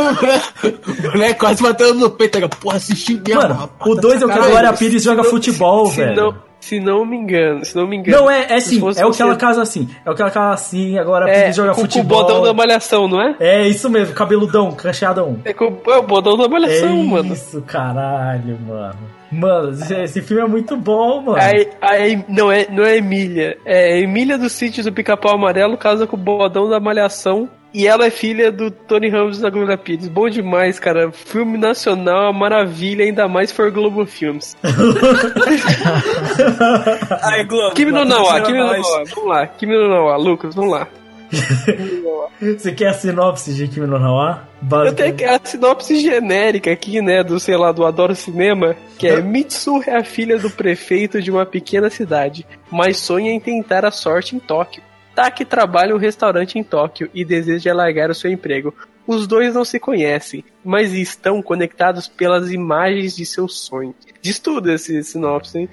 O moleque quase batendo no peito. Pega, Porra, assisti mesmo, Mano, rapaz. o tá dois é o que a. Glória Pires joga futebol, se velho. Não, se não me engano, se não me engano. Não, é, é Se sim, é o que ela casa assim. É o que ela casa assim, agora a É, Pires joga com, com o futebol. bodão da malhação, não é? É isso mesmo, cabeludão, cacheadão. É com é o bodão da É malhação, mano. isso, caralho, mano. Mano, esse, filme é muito bom, mano. Aí, aí, não, é, não é Emília. É Emília do Sítio do Pica-Pau Amarelo casa com o bodão da malhação. E ela é filha do Tony Ramos da Glória Pires. Bom demais, cara. Filme nacional, uma maravilha, ainda mais se for Globo Filmes. Ai, Globo. Kimi no Nawa, pra Kimi no. Nawa. Vamos lá, Kimi no Nawa. Lucas, vamos lá. Você quer a sinopse de Kimi no Nawa? Eu tenho aqui a sinopse genérica aqui, né, do, sei lá, do Adoro Cinema, que é Mitsu é a filha do prefeito de uma pequena cidade, mas sonha em tentar a sorte em Tóquio. Taki trabalha em um restaurante em Tóquio e deseja largar o seu emprego. Os dois não se conhecem, mas estão conectados pelas imagens de seus sonhos. Diz tudo esse sinopse, hein?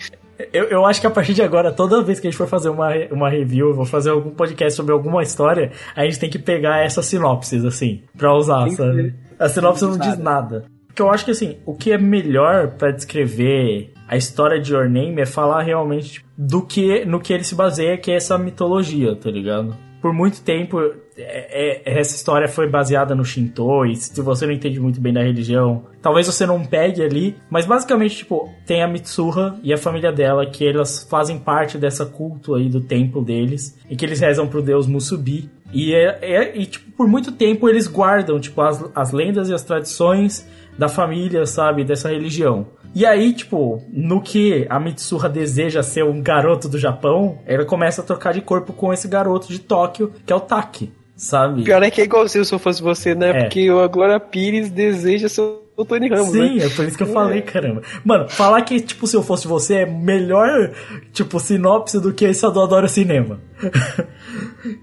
Eu, eu acho que a partir de agora, toda vez que a gente for fazer uma, uma review, vou fazer algum podcast sobre alguma história, a gente tem que pegar essas sinopses, assim, pra usar, sabe? A sinopse não diz nada. Porque eu acho que, assim, o que é melhor pra descrever a história de Your Name é falar realmente tipo, do que, no que ele se baseia, que é essa mitologia, tá ligado? Por muito tempo, é- é- essa história foi baseada no Shinto, e se você não entende muito bem da religião, talvez você não pegue ali, mas basicamente, tipo, tem a Mitsuha e a família dela, que elas fazem parte dessa culto aí do templo deles, e que eles rezam pro deus Musubi. E, é, é- e, tipo, por muito tempo eles guardam, tipo, as, as lendas e as tradições da família, sabe, dessa religião. E aí, tipo, no que a Mitsuha deseja ser um garoto do Japão, ela começa a trocar de corpo com esse garoto de Tóquio, que é o Taki, sabe? Pior é que é igualzinho se eu fosse você, né? É. Porque a Glória Pires deseja ser o Tony Ramos, Sim, né? é por isso que eu falei, caramba. Mano, falar que, tipo, se eu fosse você é melhor, tipo, sinopse do que esse eu adoro cinema.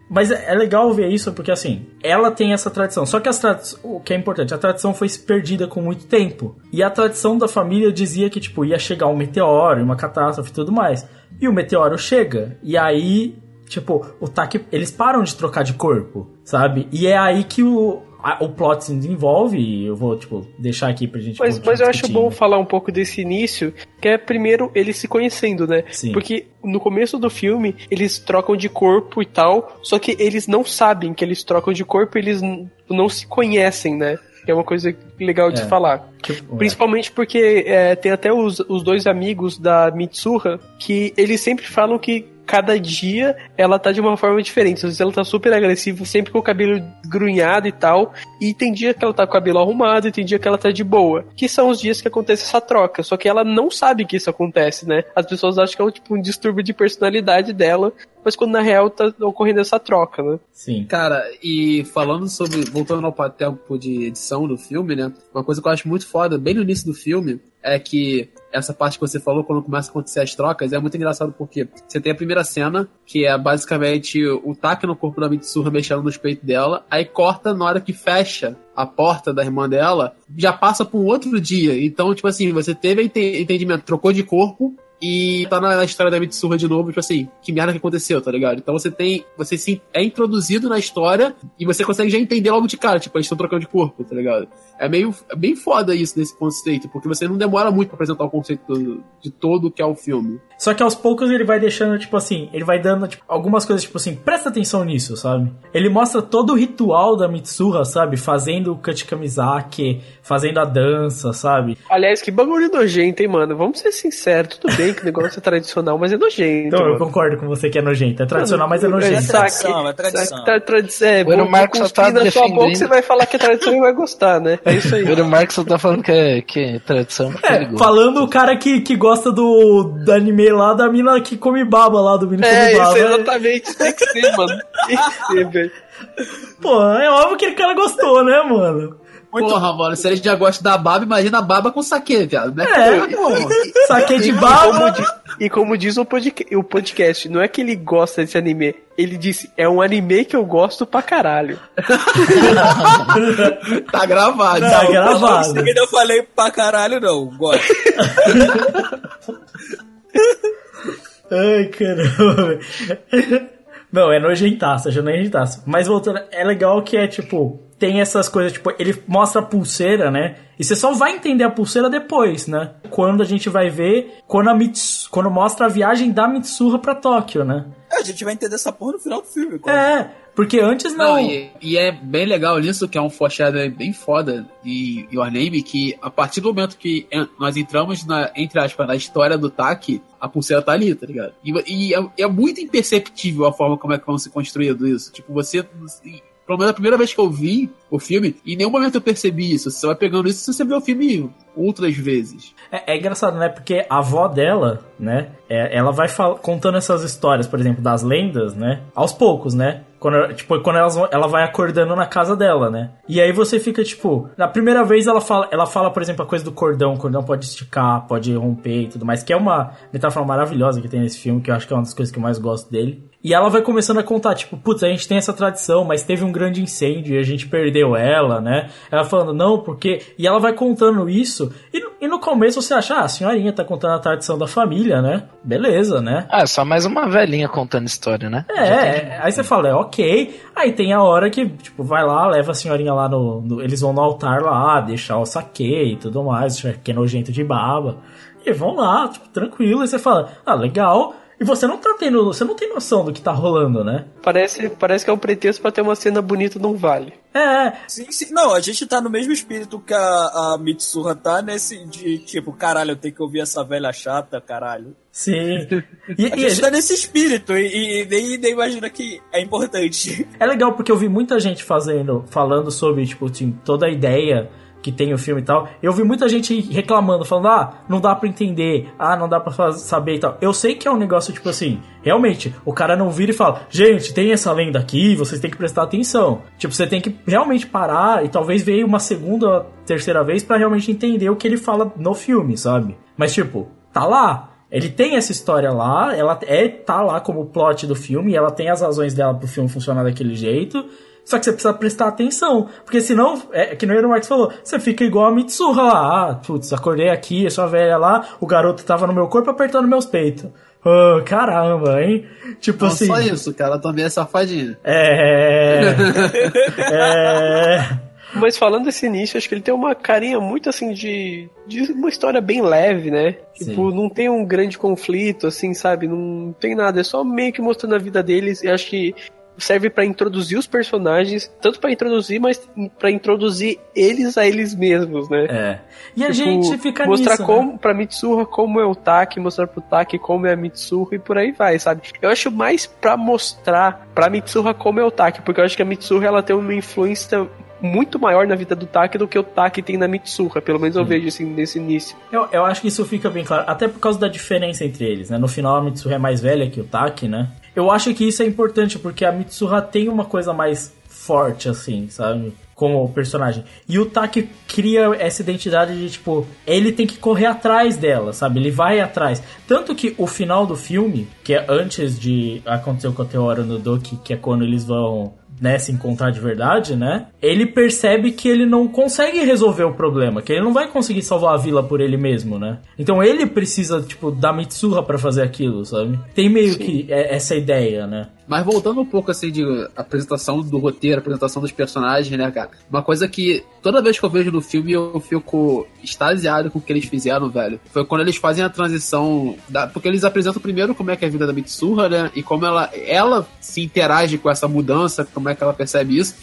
Mas é é legal ver isso porque, assim, ela tem essa tradição. Só que as tradi- o que é importante, a tradição foi perdida com muito tempo. E a tradição da família dizia que, tipo, ia chegar um meteoro, uma catástrofe e tudo mais. E o meteoro chega. E aí, tipo, o Taki, eles param de trocar de corpo, sabe? E é aí que o, a- o plot se desenvolve. E eu vou, tipo, deixar aqui pra gente Mas, mas eu acho bom falar um pouco desse início, que é primeiro eles se conhecendo, né? Sim. Porque no começo do filme eles trocam de corpo e tal, só que eles não sabem que eles trocam de corpo, eles não se conhecem, né? Que é uma coisa legal de É. falar. Tipo, Principalmente porque é, tem até os, os dois amigos da Mitsuha que eles sempre falam que cada dia ela tá de uma forma diferente. Às vezes ela tá super agressiva, sempre com o cabelo grunhado e tal. E tem dia que ela tá com o cabelo arrumado e tem dia que ela tá de boa. Que são os dias que acontece essa troca. Só que ela não sabe que isso acontece, né? As pessoas acham que é um, tipo, um distúrbio de personalidade dela. Mas quando na real tá ocorrendo essa troca, né? Sim. Cara, e falando sobre. Voltando ao tempo de edição do filme, né? Uma coisa que eu acho muito foda, bem no início do filme, é que essa parte que você falou, quando começa a acontecer as trocas, é muito engraçado porque você tem a primeira cena, que é basicamente o taque no corpo da Mitsuha mexendo nos peitos dela, aí corta na hora que fecha a porta da irmã dela, já passa por um outro dia. Então, tipo assim, você teve ente- entendimento, trocou de corpo, e tá na história da Mitsuha de novo, tipo assim, que merda que aconteceu, tá ligado? Então você tem. Você é introduzido na história e você consegue já entender logo de cara, tipo, eles estão trocando de corpo, tá ligado? É meio é bem foda isso desse conceito, porque você não demora muito pra apresentar o conceito de todo o que é o filme. Só que aos poucos ele vai deixando, tipo assim, ele vai dando tipo, algumas coisas, tipo assim, presta atenção nisso, sabe? Ele mostra todo o ritual da Mitsuha, sabe? Fazendo o Cut Kamizake, fazendo a dança, sabe? Aliás, que bagulho nojento, hein, mano? Vamos ser sinceros, tudo bem que o negócio é tradicional, mas é nojento. Então eu mano. concordo com você que é nojento. É tradicional, mas é É nojento. tradição, é tradição. Tá, tradição. É, O Marcos só tá na sua boca, você vai falar que é tradição e vai gostar, né? É isso aí. O Marx só tá falando que é, que é tradição. É, falando o cara que, que gosta do, do anime lá, da mina que come baba lá, do menino É, come isso baba. exatamente. Tem que ser, mano. Tem que ser, velho. Pô, é óbvio que aquele cara gostou, né, mano? Porra, mano, se eles já gostam da baba, imagina a baba com saque, viado. Né? É, Porra. Saquei de E como, baba. di- e como diz o, podca- o podcast, não é que ele gosta desse anime. Ele disse, é um anime que eu gosto pra caralho. Tá gravado. Tá gravado. Eu falei pra caralho, não. Gosto. Ai, caramba. Não, é nojentaço, é nojentaço. Mas voltando, é legal que é tipo, tem essas coisas, tipo, ele mostra a pulseira, né? E você só vai entender a pulseira depois, né? Quando a gente vai ver, quando, a Mits, quando mostra a viagem da Mitsuha pra Tóquio, né? A gente vai entender essa porra no final do filme. quase. É, porque antes não. Não, e, e é bem legal nisso, que é um foreshadowing bem foda de Your Name, que a partir do momento que nós entramos na, entre aspas, na história do Taki, a pulseira tá ali, tá ligado? E, e é, é muito imperceptível a forma como é que vão ser construído isso. Tipo, você. Pelo menos a primeira vez que eu vi o filme, em nenhum momento eu percebi isso. Você vai pegando isso se você vê o filme outras vezes. É, é engraçado, né? Porque a avó dela, né? é- ela vai contando essas histórias, por exemplo, das lendas, né? Aos poucos, né? Quando, tipo, quando elas ela vai acordando na casa dela, né? E aí você fica, tipo... Na primeira vez ela fala, ela fala, por exemplo, a coisa do cordão. O cordão pode esticar, pode romper e tudo mais. Que é uma metáfora maravilhosa que tem nesse filme, que eu acho que é uma das coisas que eu mais gosto dele. E ela vai começando a contar, tipo, putz, a gente tem essa tradição, mas teve um grande incêndio e a gente perdeu ela, né? Ela falando, não, porque. E ela vai contando isso, e, no- e no começo você acha, ah, a senhorinha tá contando a tradição da família, né? Beleza, né? Ah, é só mais uma velhinha contando história, né? É, aí você fala, é ok. Aí tem a hora que, tipo, vai lá, leva a senhorinha lá no. no- eles vão no altar lá, deixar o saque e tudo mais, que é nojento de baba. E vão lá, tipo, tranquilo. E você fala, ah, legal. E você não tá tendo. Você não tem noção do que tá rolando, né? Parece, parece que é um pretexto pra ter uma cena bonita num vale. É, Sim, sim. Não, a gente tá no mesmo espírito que a, a Mitsuha tá nesse de tipo, caralho, eu tenho que ouvir essa velha chata, caralho. sim. E, A e gente tá nesse espírito e, e nem, nem imagina que é importante. é legal porque eu vi muita gente fazendo, falando sobre, tipo, assim, toda a ideia que tem o filme e tal, eu vi muita gente reclamando, falando, ah, não dá pra entender, ah, não dá pra saber e tal. Eu sei que é um negócio, tipo assim, realmente, o cara não vira e fala, gente, tem essa lenda aqui, vocês têm que prestar atenção. Tipo, você tem que realmente parar e talvez ver uma segunda, terceira vez para realmente entender o que ele fala no filme, sabe? Mas, tipo, tá lá. Ele tem essa história lá, ela é tá lá como plot do filme, ela tem as razões dela pro filme funcionar daquele jeito. Só que você precisa prestar atenção. Porque senão, é que no Marx falou, você fica igual a Mitsuha lá. Ah, putz, acordei aqui, sua velha lá, o garoto tava no meu corpo apertando meus peitos. Oh, caramba, hein? Tipo Não assim. só isso, cara, também é safadinha. É. é. Mas falando desse início, acho que ele tem uma carinha muito assim de, de uma história bem leve, né? Tipo, Sim. não tem um grande conflito, assim, sabe? Não tem nada, é só meio que mostrando a vida deles. E acho que serve pra introduzir os personagens, tanto pra introduzir, mas pra introduzir eles a eles mesmos, né? É. E a Tipo, gente fica mostrar nisso, né? como pra Mitsuha como é o Taki, mostrar pro Taki como é a Mitsuha e por aí vai, sabe? Eu acho mais pra mostrar pra Mitsuha como é o Taki, porque eu acho que a Mitsuha ela tem uma influência muito maior na vida do Taki do que o Taki tem na Mitsuha, pelo menos eu vejo assim nesse início. Eu, eu acho que isso fica bem claro, até por causa da diferença entre eles, né? No final a Mitsuha é mais velha que o Taki, né? Eu acho que isso é importante porque a Mitsuha tem uma coisa mais forte, assim, sabe? Como personagem. E o Taki cria essa identidade de, tipo, ele tem que correr atrás dela, sabe? Ele vai atrás. Tanto que o final do filme, que é antes de acontecer com a Teora no Doki, que é quando eles vão né, se encontrar de verdade, né? Ele percebe que ele não consegue resolver o problema, que ele não vai conseguir salvar a vila por ele mesmo, né? Então ele precisa, tipo, da Mitsuha pra fazer aquilo, sabe? Tem meio que é- essa ideia, né? Mas voltando um pouco assim de apresentação do roteiro, apresentação dos personagens, né, cara? Uma coisa que toda vez que eu vejo no filme eu fico extasiado com o que eles fizeram, velho. Foi quando eles fazem a transição. Da, porque eles apresentam primeiro como é que é a vida da Mitsuha, né? E como ela, ela se interage com essa mudança, como é que ela percebe isso.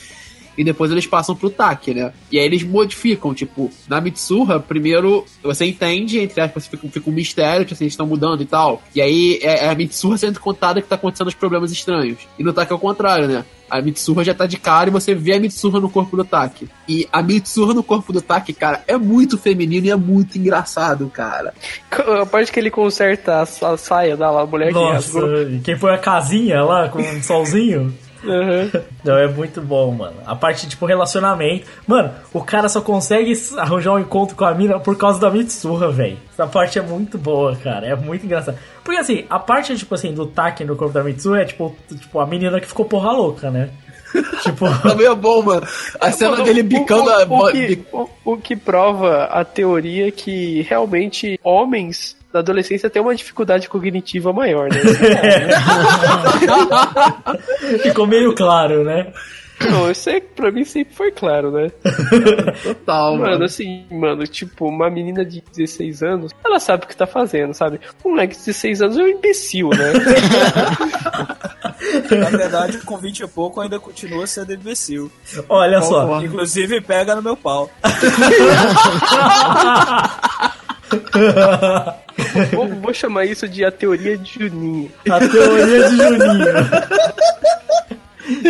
E depois eles passam pro Taki, né? E aí eles modificam, tipo, na Mitsuha, primeiro você entende, entre aspas, fica, fica um mistério, que assim, eles estão mudando e tal. E aí é, é a Mitsuha sendo contada que tá acontecendo os problemas estranhos. E no Taki é o contrário, né? A Mitsuha já tá de cara e você vê a Mitsuha no corpo do Taki. E a Mitsuha no corpo do Taki, cara, é muito feminino e é muito engraçado, cara. A parte que ele conserta a sa- saia da lá, mulher que Nossa, rasgou. quem foi a casinha lá com um solzinho? Uhum. Não, é muito bom, mano. A parte, tipo, relacionamento. Mano, o cara só consegue arranjar um encontro com a mina por causa da Mitsuha, velho. Essa parte é muito boa, cara. É muito engraçado. Porque, assim, a parte, tipo assim, do Taki no corpo da Mitsuha é, tipo, tipo a menina que ficou porra louca, né? tipo... Também é bom, mano. A cena Mano, dele o- bicando o, a. o, que, o, o que prova a teoria que realmente homens na adolescência têm uma dificuldade cognitiva maior, né? Ficou meio claro, né? Não, isso é, pra mim sempre foi claro, né? Total, Mano, mano. assim, mano, tipo, uma menina de 16 anos, ela sabe o que tá fazendo, sabe? Um moleque de 16 anos é um imbecil, né? Na verdade, com 20 e pouco ainda continua sendo imbecil. Olha só. Inclusive pega no meu pau. vou, vou chamar isso de a teoria de Juninho. A teoria de Juninho.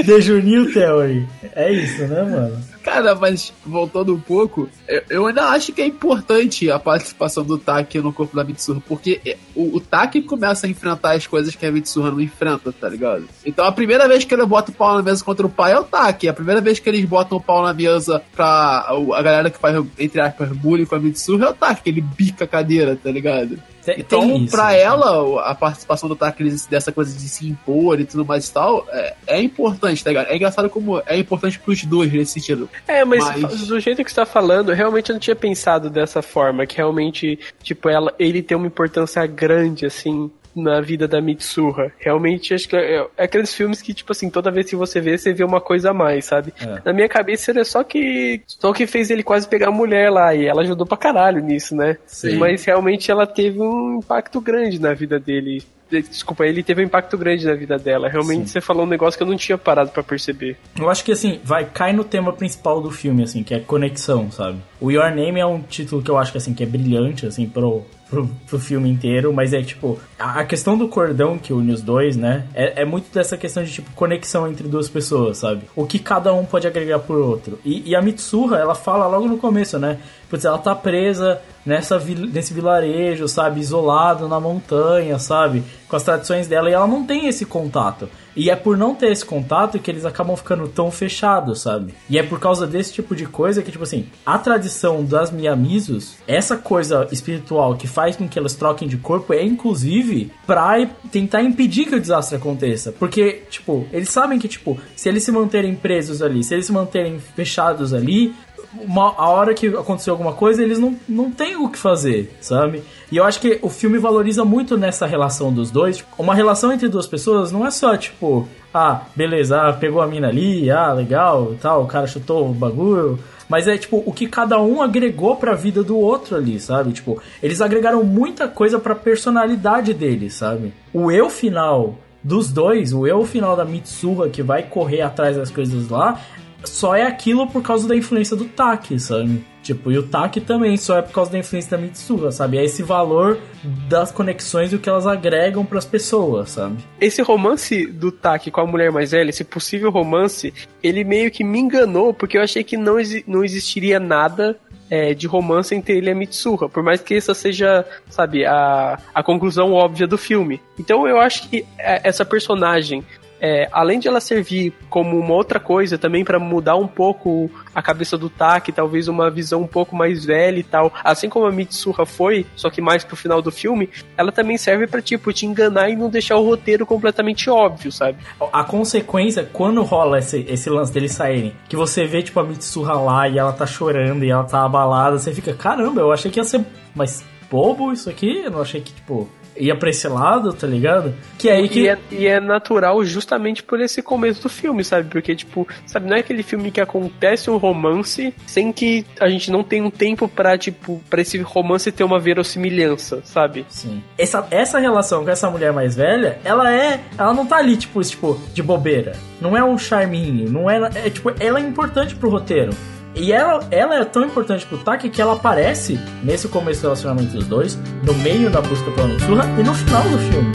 De Juninho Theory. É isso, né, mano? Cara, mas voltando um pouco, eu, ainda acho que é importante a participação do Taki no corpo da Mitsuha, porque é, o, o Taki começa a enfrentar as coisas que a Mitsuha não enfrenta, tá ligado? Então a primeira vez que ele bota o pau na mesa contra o pai é o Taki. A primeira vez que eles botam o pau na mesa pra a galera que faz, entre aspas, bullying com a Mitsuha é o Taki, ele bica a cadeira, tá ligado? Tem- Então, tem isso, pra né? ela, a participação do Taki dessa coisa de se impor e tudo mais e tal, é, é importante, tá ligado? É engraçado como é importante pros dois nesse sentido. É, mas, Mas- do jeito que você tá falando, realmente eu não tinha pensado dessa forma, que realmente, tipo, ela, ele tem uma importância grande, assim, na vida da Mitsuha. Realmente, acho que é, é aqueles filmes que, tipo assim, toda vez que você vê, você vê uma coisa a mais, sabe? É. Na minha cabeça era só que. Só que fez ele quase pegar a mulher lá, e ela ajudou pra caralho nisso, né? Sim. Mas realmente ela teve um impacto grande na vida dele. Desculpa, ele teve um impacto grande na vida dela. Realmente Sim. você falou um negócio que eu não tinha parado pra perceber. Eu acho que assim, vai, cai no tema principal do filme, assim, que é conexão, sabe? O Your Name é um título que eu acho que assim, que é brilhante, assim, pro, pro, pro filme inteiro, mas é tipo, a, a questão do cordão que une os dois, né? É, é muito dessa questão de tipo conexão entre duas pessoas, sabe? O que cada um pode agregar por outro. E, e a Mitsuha, ela fala logo no começo, né? Putz, ela tá presa nessa nesse vilarejo, sabe? Isolado na montanha, sabe? Com as tradições dela e ela não tem esse contato. E é por não ter esse contato que eles acabam ficando tão fechados, sabe? E é por causa desse tipo de coisa que, tipo assim, a tradição das Miyamisos, essa coisa espiritual que faz com que elas troquem de corpo é inclusive pra tentar impedir que o desastre aconteça. Porque, tipo, eles sabem que, tipo, se eles se manterem presos ali, se eles se manterem fechados ali, uma, a hora que aconteceu alguma coisa, eles não, não têm o que fazer, sabe? E eu acho que o filme valoriza muito nessa relação dos dois. Uma relação entre duas pessoas não é só, tipo, ah, beleza, ah, pegou a mina ali, ah, legal, tal, o cara chutou o bagulho. Mas é, tipo, o que cada um agregou pra vida do outro ali, sabe? Tipo, eles agregaram muita coisa pra personalidade deles, sabe? O eu final dos dois, o eu final da Mitsuha que vai correr atrás das coisas lá, só é aquilo por causa da influência do Taki, sabe? Tipo, e o Taki também só é por causa da influência da Mitsuha, sabe? É esse valor das conexões e o que elas agregam pras pessoas, sabe? Esse romance do Taki com a mulher mais velha, esse possível romance, ele meio que me enganou, porque eu achei que não, não existiria nada é, de romance entre ele e a Mitsuha, por mais que essa seja, sabe, a, a conclusão óbvia do filme. Então eu acho que é, essa personagem, é, além de ela servir como uma outra coisa também pra mudar um pouco a cabeça do Taki, talvez uma visão um pouco mais velha e tal, assim como a Mitsuha foi, só que mais pro final do filme, ela também serve pra tipo te enganar e não deixar o roteiro completamente óbvio, sabe? A consequência, quando rola esse, esse lance deles saírem, que você vê, tipo, a Mitsuha lá e ela tá chorando e ela tá abalada, você fica, caramba, eu achei que ia ser mais bobo isso aqui, eu não achei que, tipo, ia pra esse lado, tá ligado? Que é aí que... E é, e é natural justamente por esse começo do filme, sabe? Porque, tipo, sabe, não é aquele filme que acontece um romance sem que a gente não tenha um tempo pra, tipo, pra esse romance ter uma verossimilhança, sabe? Sim. Essa, essa relação com essa mulher mais velha, ela é. Ela não tá ali, tipo, tipo, de bobeira. Não é um charminho. Não é, é. Tipo, ela é importante pro roteiro. E ela, ela é tão importante pro Taki que ela aparece nesse começo do relacionamento dos dois, no meio da busca pela Mitsuha e no final do filme.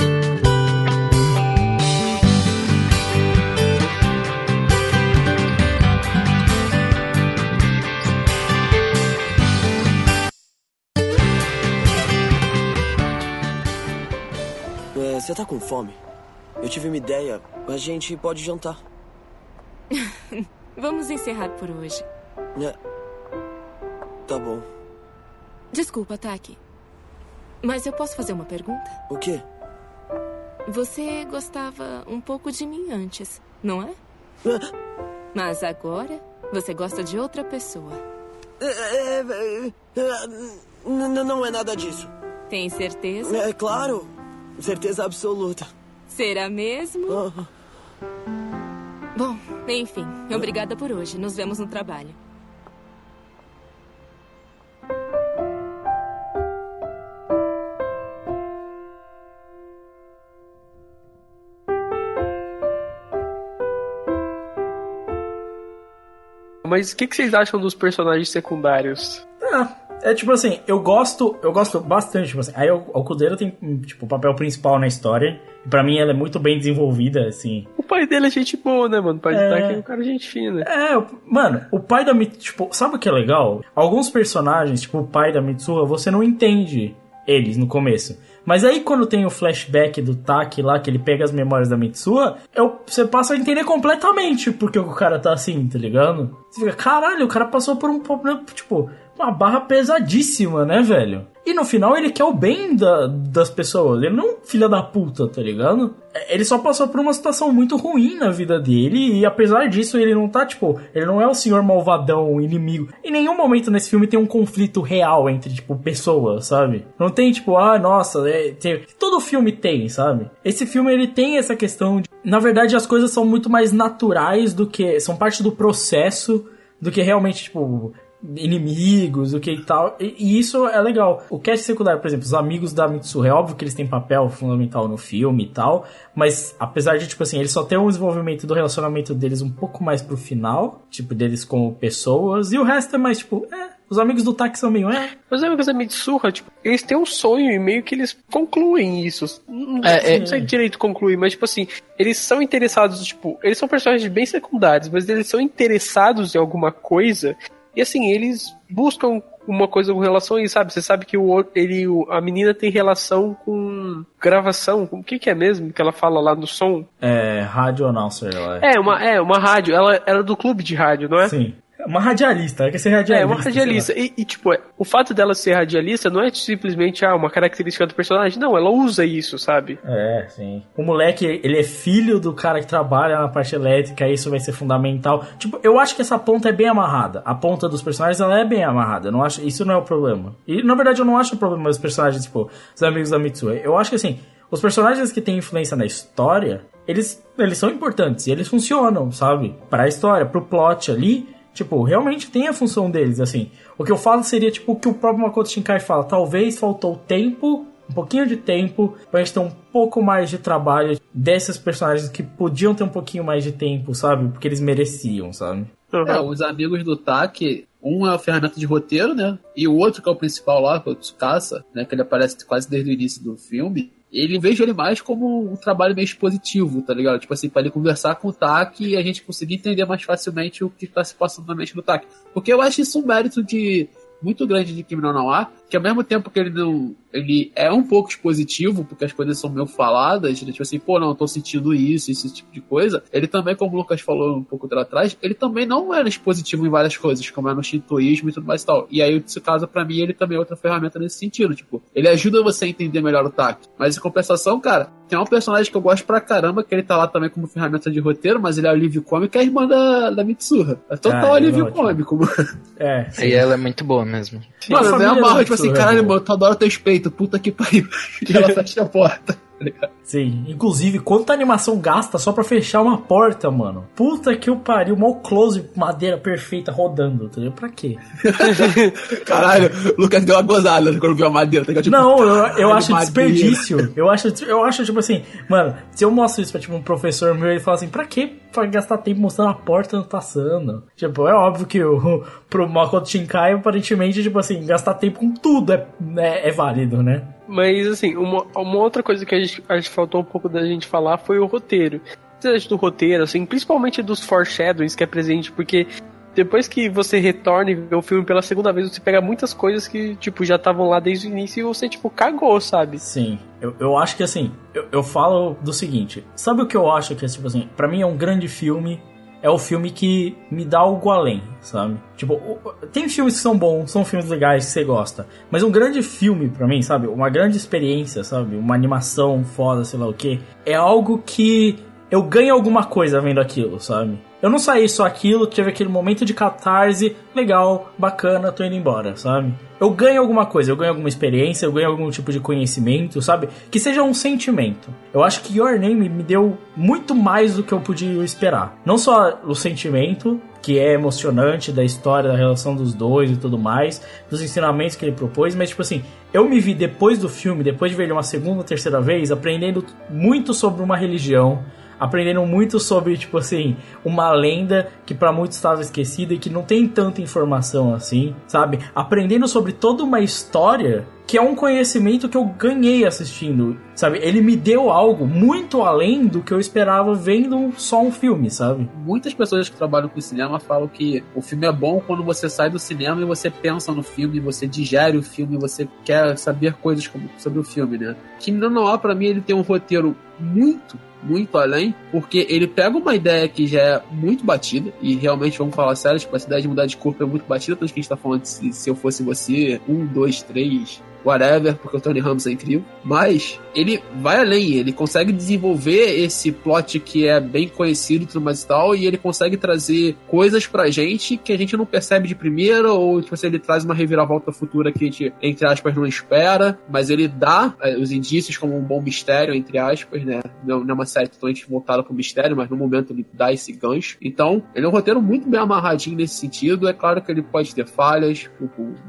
É, Você tá com fome? Eu tive uma ideia. A gente pode jantar. Vamos encerrar por hoje. É. Tá bom. Desculpa, Taki. Mas eu posso fazer uma pergunta? O quê? Você gostava um pouco de mim antes, não é? Mas agora você gosta de outra pessoa. É, é, é, não é nada disso. Tem certeza? É claro. Certeza absoluta. Será mesmo? Ah, Bom, enfim, obrigada por hoje. Nos vemos no trabalho. Mas o que, que vocês acham dos personagens secundários? Ah, é tipo assim, eu gosto, eu gosto bastante, tipo assim, aí o, Kudera tem, tipo, o papel principal na história, e pra mim ela é muito bem desenvolvida, assim. O pai dele é gente boa, né, mano? O pai É. de Taki é um cara gente fina. É, mano, o pai da Mitsuha, tipo, sabe o que é legal? Alguns personagens, tipo o pai da Mitsuha, você não entende eles no começo. Mas aí quando tem o flashback do Taki lá, que ele pega as memórias da Mitsuha, eu, você passa a entender completamente porque o cara tá assim, tá ligado? Você fica, caralho, o cara passou por um problema, tipo, uma barra pesadíssima, né, velho? E no final ele quer o bem da- das pessoas. Ele não é um filho da puta, tá ligado? É, Ele só passou por uma situação muito ruim na vida dele. E apesar disso, ele não tá, tipo, ele não é o senhor malvadão, o inimigo. Em nenhum momento nesse filme tem um conflito real entre, tipo, pessoas, sabe? Não tem, tipo, ah, nossa, é, tem- todo filme tem, sabe? Esse filme ele tem essa questão de. Na verdade, as coisas são muito mais naturais do que. São parte do processo do que realmente, tipo, inimigos, o que e tal. E, e, isso é legal. O cast secundário, por exemplo, os amigos da Mitsuha, é óbvio que eles têm papel fundamental no filme e tal, mas apesar de, tipo assim, eles só ter um desenvolvimento do relacionamento deles um pouco mais pro final, tipo, deles como pessoas, e o resto é mais, tipo, é, os amigos do Taki são meio, é. Os amigos da Mitsuha, tipo, eles têm um sonho e meio que eles concluem isso. Não, é, não sei é, direito concluir, mas, tipo assim, eles são interessados, tipo, eles são personagens bem secundários, mas eles são interessados em alguma coisa. E assim, eles buscam uma coisa com relação a isso, sabe? Você sabe que o, ele, a menina tem relação com gravação. O que, que é mesmo que ela fala lá no som? É, rádio announcer. Ela é. é, uma, é, uma rádio. Ela era do clube de rádio, não é? Sim. Uma radialista, ela quer ser radialista. É, uma radialista. E, e, tipo, é, o fato dela ser radialista não é simplesmente ah, uma característica do personagem. Não, ela usa isso, sabe? É, sim. O moleque, ele é filho do cara que trabalha na parte elétrica, isso vai ser fundamental. Tipo, eu acho que essa ponta é bem amarrada. A ponta dos personagens, ela é bem amarrada. Eu não acho, isso não é o problema. E, na verdade, eu não acho o problema dos personagens, tipo, os amigos da Mitsue. Eu acho que, assim, os personagens que têm influência na história, eles, eles são importantes e eles funcionam, sabe? Para a história, pro plot ali, Tipo, realmente tem a função deles, assim. O que eu falo seria, tipo, o que o próprio Makoto Shinkai fala. Talvez faltou tempo, um pouquinho de tempo, pra gente ter um pouco mais de trabalho desses personagens que podiam ter um pouquinho mais de tempo, sabe? Porque eles mereciam, sabe? É, os amigos do Taki, um é a ferramenta de roteiro, né? E o outro, que é o principal lá, que é o Tsukasa, né? Que ele aparece quase desde o início do filme ele vejo ele mais como um trabalho meio expositivo, tá ligado? Tipo assim, pra ele conversar com o Taki e a gente conseguir entender mais facilmente o que tá se passando na mente do Taki. Porque eu acho isso um mérito de muito grande de Kimi no que ao mesmo tempo que ele não. Ele é um pouco expositivo, porque as coisas são meio faladas, né? tipo assim, pô, não, eu tô sentindo isso, esse tipo de coisa. Ele também, como o Lucas falou um pouco atrás, ele também não era expositivo em várias coisas, como é no shintoísmo e tudo mais e tal. E aí, nesse caso, para mim, ele também é outra ferramenta nesse sentido. Tipo, ele ajuda você a entender melhor o taque. Mas em compensação, cara, tem um personagem que eu gosto pra caramba, que ele tá lá também como ferramenta de roteiro, mas ele é alívio cômico, é a irmã da, da Mitsuha. É total ah, alívio é cômico, mano. É. Sim. E ela é muito boa mesmo. Mano, eu me amarro, tipo assim, caralho, mano, tu adora teu peito, puta que pariu. E ela fecha a porta. Tá Sim, inclusive, quanta animação gasta só pra fechar uma porta, mano? Puta que o pariu, mal close, madeira perfeita rodando, entendeu? Pra quê? Caralho, o Lucas deu uma gozada quando viu a madeira, tá tipo, Não, eu, eu acho madeira. desperdício. Eu acho, eu acho, tipo assim, mano, se eu mostro isso pra tipo, um professor meu, ele fala assim, pra que pra gastar tempo mostrando a porta passando? Tipo, é óbvio que o, pro Makoto Shinkai, aparentemente, tipo assim, gastar tempo com tudo é, é, é válido, né? Mas, assim, uma, uma outra coisa que a gente, a gente faltou um pouco da gente falar foi o roteiro. Você do roteiro, assim, principalmente dos foreshadowings que é presente, porque depois que você retorna e vê o filme pela segunda vez, você pega muitas coisas que, tipo, já estavam lá desde o início e você, tipo, cagou, sabe? Sim. Eu, eu acho que, assim, eu, eu falo do seguinte. Sabe o que eu acho que, é, tipo assim, pra mim é um grande filme é o filme que me dá algo além, sabe? Tipo, tem filmes que são bons, são filmes legais que você gosta, mas um grande filme para mim, sabe? Uma grande experiência, sabe? Uma animação foda, sei lá o que, é algo que eu ganho alguma coisa vendo aquilo, sabe? Eu não saí só aquilo, tive aquele momento de catarse, legal, bacana, tô indo embora, sabe? Eu ganho alguma coisa, eu ganho alguma experiência, eu ganho algum tipo de conhecimento, sabe? Que seja um sentimento. Eu acho que Your Name me deu muito mais do que eu podia esperar. Não só o sentimento, que é emocionante da história, da relação dos dois e tudo mais, dos ensinamentos que ele propôs, mas tipo assim, eu me vi depois do filme, depois de ver ele uma segunda ou terceira vez, aprendendo muito sobre uma religião, aprendendo muito sobre, tipo assim, uma lenda que para muitos estava esquecida e que não tem tanta informação assim, sabe? Aprendendo sobre toda uma história que é um conhecimento que eu ganhei assistindo, sabe? Ele me deu algo muito além do que eu esperava vendo só um filme, sabe? Muitas pessoas que trabalham com cinema falam que o filme é bom quando você sai do cinema e você pensa no filme, você digere o filme, você quer saber coisas sobre o filme, né? Que não há para mim ele tem um roteiro muito muito além, porque ele pega uma ideia que já é muito batida, e realmente vamos falar sério, tipo, essa ideia de mudar de corpo é muito batida, tanto que a gente tá falando de se, se eu fosse você, um, dois, três, whatever, porque o Tony Ramos é incrível. Mas ele vai além, ele consegue desenvolver esse plot que é bem conhecido e tudo mais e tal, e ele consegue trazer coisas pra gente que a gente não percebe de primeira, ou tipo assim, ele traz uma reviravolta futura que a gente, entre aspas, não espera, mas ele dá é, os indícios como um bom mistério, entre aspas, né? Não, é uma série totalmente voltada pro mistério, mas no momento ele dá esse gancho. Então, ele é um roteiro muito bem amarradinho nesse sentido. É claro que ele pode ter falhas,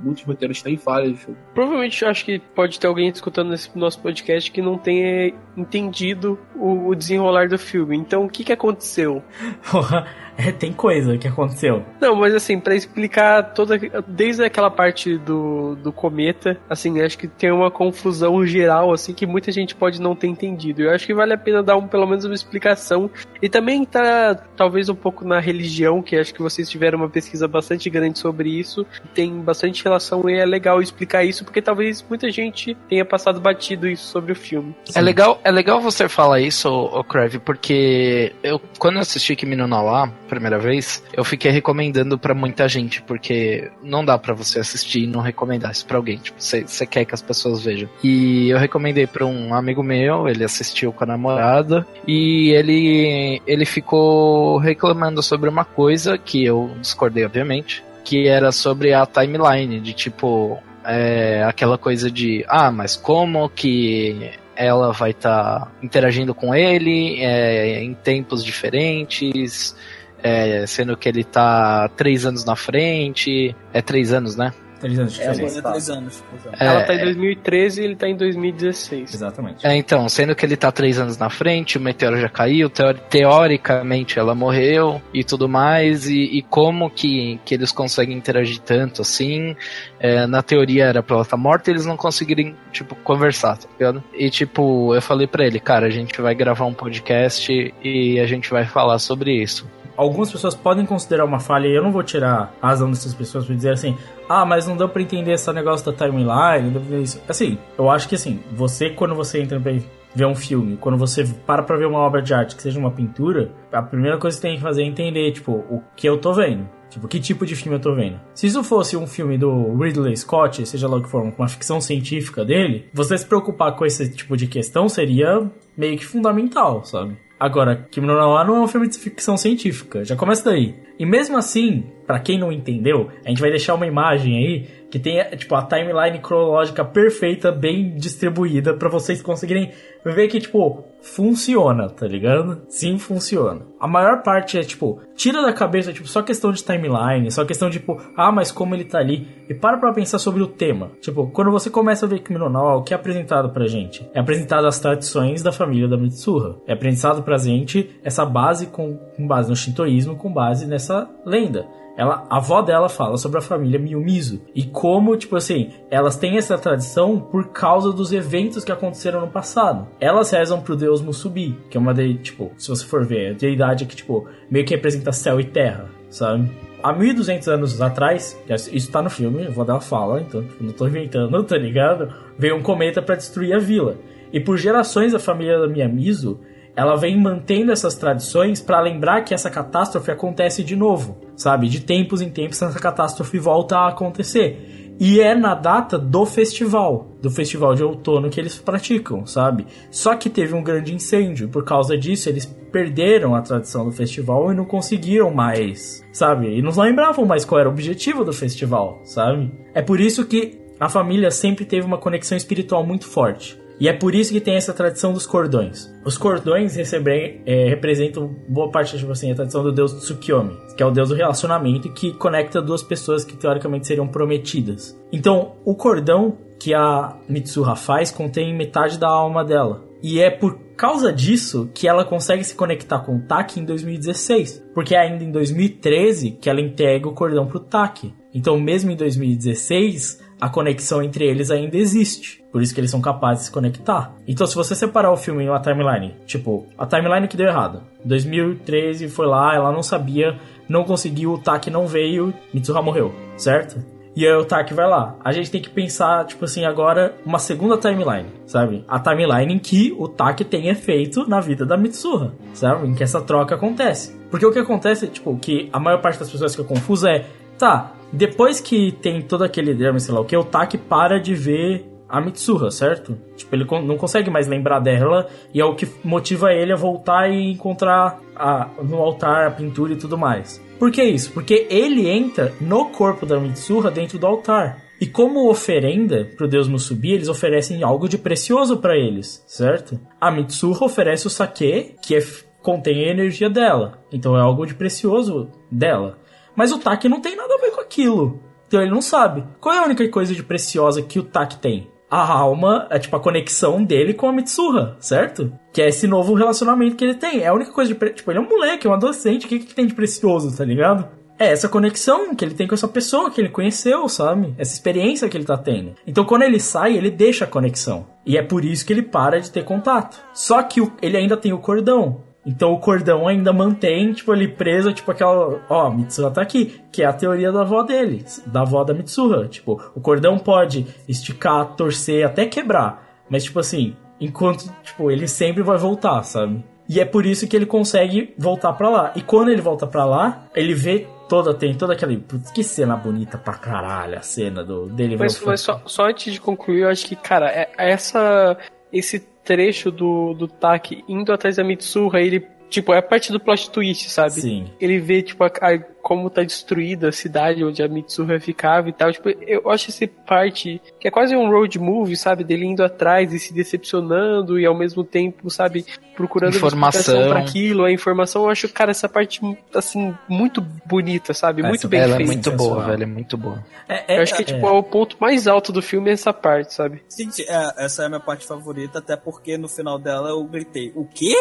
muitos roteiros têm falhas. Provavelmente acho que pode ter alguém escutando nesse nosso podcast que não tenha entendido o, o desenrolar do filme. Então, o que, que aconteceu? É, tem coisa que aconteceu. Não, mas assim, para explicar toda. Desde aquela parte do, do cometa, assim, acho que tem uma confusão geral, assim, que muita gente pode não ter entendido. Eu acho que vale a pena dar um, pelo menos uma explicação. E também tá, talvez, um pouco na religião, que acho que vocês tiveram uma pesquisa bastante grande sobre isso. Tem bastante relação e é legal explicar isso, porque talvez muita gente tenha passado batido isso sobre o filme. É legal, é legal você falar isso, o Crave, porque eu, quando eu assisti Kimi no Nawa, primeira vez, eu fiquei recomendando para muita gente, porque não dá para você assistir e não recomendar isso pra alguém. Tipo, você quer que as pessoas vejam. E eu recomendei para um amigo meu, ele assistiu com a namorada, e ele, ele ficou reclamando sobre uma coisa que eu discordei, obviamente, que era sobre a timeline, de tipo, é, aquela coisa de, ah, mas como que ela vai estar tá interagindo com ele é, em tempos diferentes, é, sendo que ele tá três anos na frente. É três anos, né? Três anos de É, diferença. é três anos. É, Ela tá em 2013 e ele tá em 2016. Exatamente. É, então, sendo que ele tá três anos na frente, o meteoro já caiu, teori- teoricamente ela morreu e tudo mais, e, e como que, que eles conseguem interagir tanto assim? É, na teoria era pra ela estar morta e eles não conseguirem, tipo, conversar, tá ligado? E tipo, eu falei pra ele, cara, a gente vai gravar um podcast e a gente vai falar sobre isso. Algumas pessoas podem considerar uma falha e eu não vou tirar a razão dessas pessoas pra dizer assim, ah, mas não deu pra entender esse negócio da timeline, não deu isso. Assim, eu acho que assim, você quando você entra pra ver um filme, quando você para pra ver uma obra de arte que seja uma pintura, a primeira coisa que você tem que fazer é entender, tipo, o que eu tô vendo. Tipo, que tipo de filme eu tô vendo? Se isso fosse um filme do Ridley Scott, seja lá o que for, uma ficção científica dele, você se preocupar com esse tipo de questão seria meio que fundamental, sabe? Agora, Kimi no Nawa não é um filme de ficção científica, já começa daí. E mesmo assim, pra quem não entendeu, a gente vai deixar uma imagem aí que tem, tipo, a timeline cronológica perfeita, bem distribuída, pra vocês conseguirem ver que, tipo, funciona, tá ligado? Sim, funciona. A maior parte é, tipo, tira da cabeça, tipo, só questão de timeline, só questão de, tipo, ah, mas como ele tá ali. E para pra pensar sobre o tema. Tipo, quando você começa a ver Kimi no Nawa, o que é apresentado pra gente? É apresentado as tradições da família da Mitsuha. É apresentado pra gente essa base com, com base no shintoísmo, com base nessa lenda. Ela, a avó dela fala sobre a família Miyumizu e como, tipo assim, elas têm essa tradição por causa dos eventos que aconteceram no passado. Elas rezam pro deus Musubi, que é uma de, tipo, se você for ver, a deidade que, tipo, meio que representa céu e terra, sabe? Há 1200 anos atrás, isso tá no filme, a avó dela fala, então, tipo, não tô inventando, tá ligado? Veio um cometa para destruir a vila. E por gerações a família da Miyamizu ela vem mantendo essas tradições para lembrar que essa catástrofe acontece de novo, sabe? De tempos em tempos essa catástrofe volta a acontecer. E é na data do festival, do festival de outono que eles praticam, sabe? Só que teve um grande incêndio, por causa disso eles perderam a tradição do festival e não conseguiram mais, sabe? E não lembravam mais qual era o objetivo do festival, sabe? É por isso que a família sempre teve uma conexão espiritual muito forte. E é por isso que tem essa tradição dos cordões. Os cordões é, representam boa parte, tipo assim, a tradição do deus Tsukiyomi, que é o deus do relacionamento que conecta duas pessoas que teoricamente seriam prometidas. Então, o cordão que a Mitsuha faz contém metade da alma dela. E é por causa disso que ela consegue se conectar com o Taki em 2016. Porque é ainda em 2013 que ela entrega o cordão pro Taki. Então, mesmo em 2016, a conexão entre eles ainda existe. Por isso que eles são capazes de se conectar. Então, se você separar o filme em uma timeline, tipo, a timeline que deu errado. 2013 foi lá, ela não sabia, não conseguiu, o Taki não veio, Mitsuha morreu, certo? E aí o Taki vai lá. A gente tem que pensar, tipo assim, agora uma segunda timeline, sabe? A timeline em que o Taki tem efeito na vida da Mitsuha, sabe? Em que essa troca acontece. Porque o que acontece, tipo, que a maior parte das pessoas fica confusa é, tá, depois que tem todo aquele drama, sei lá o que, o Taki para de ver a Mitsuha, certo? Tipo, ele não consegue mais lembrar dela e é o que motiva ele a voltar e encontrar a, no altar a pintura e tudo mais. Por que isso? Porque ele entra no corpo da Mitsuha dentro do altar. E como oferenda pro deus Musubi, eles oferecem algo de precioso para eles, certo? A Mitsuha oferece o sake, que é, contém a energia dela. Então é algo de precioso dela. Mas o Taki não tem nada a ver aquilo. Então ele não sabe. Qual é a única coisa de preciosa que o Taki tem? A alma, é tipo a conexão dele com a Mitsuha, certo? Que é esse novo relacionamento que ele tem. É a única coisa de. Tipo, ele é um moleque, é um adolescente. O que, que tem de precioso, tá ligado? É essa conexão que ele tem com essa pessoa que ele conheceu, sabe? Essa experiência que ele tá tendo. Então quando ele sai, ele deixa a conexão. E é por isso que ele para de ter contato. Só que ele ainda tem o cordão. Então o cordão ainda mantém, tipo, ele preso, tipo, aquela. Ó, Mitsuha tá aqui. Que é a teoria da avó dele, da avó da Mitsuha. Tipo, o cordão pode esticar, torcer, até quebrar. Mas, tipo assim, enquanto, tipo, ele sempre vai voltar, sabe? E é por isso que ele consegue voltar para lá. E quando ele volta para lá, ele vê toda, tem toda aquela. Putz, que cena bonita pra caralho a cena do, dele. Mas, mas só, só antes de concluir, eu acho que, cara, é, essa. Esse trecho do, do Taki indo atrás da Mitsuha, ele, tipo, é a parte do plot twist, sabe? Sim. Ele vê, tipo, a, a como tá destruída a cidade onde a Mitsuha ficava e tal. Tipo, eu acho essa parte que é quase um road movie, sabe? Dele indo atrás e se decepcionando e ao mesmo tempo, sabe, procurando informação para aquilo, a informação. Eu acho, cara, essa parte assim muito bonita, sabe? Essa, muito bem ela é feita. é muito boa, velho, é muito boa. É, é, eu acho que tipo é o ponto mais alto do filme é essa parte, sabe? Sim, é, essa é a minha parte favorita, até porque no final dela eu gritei: "O quê?"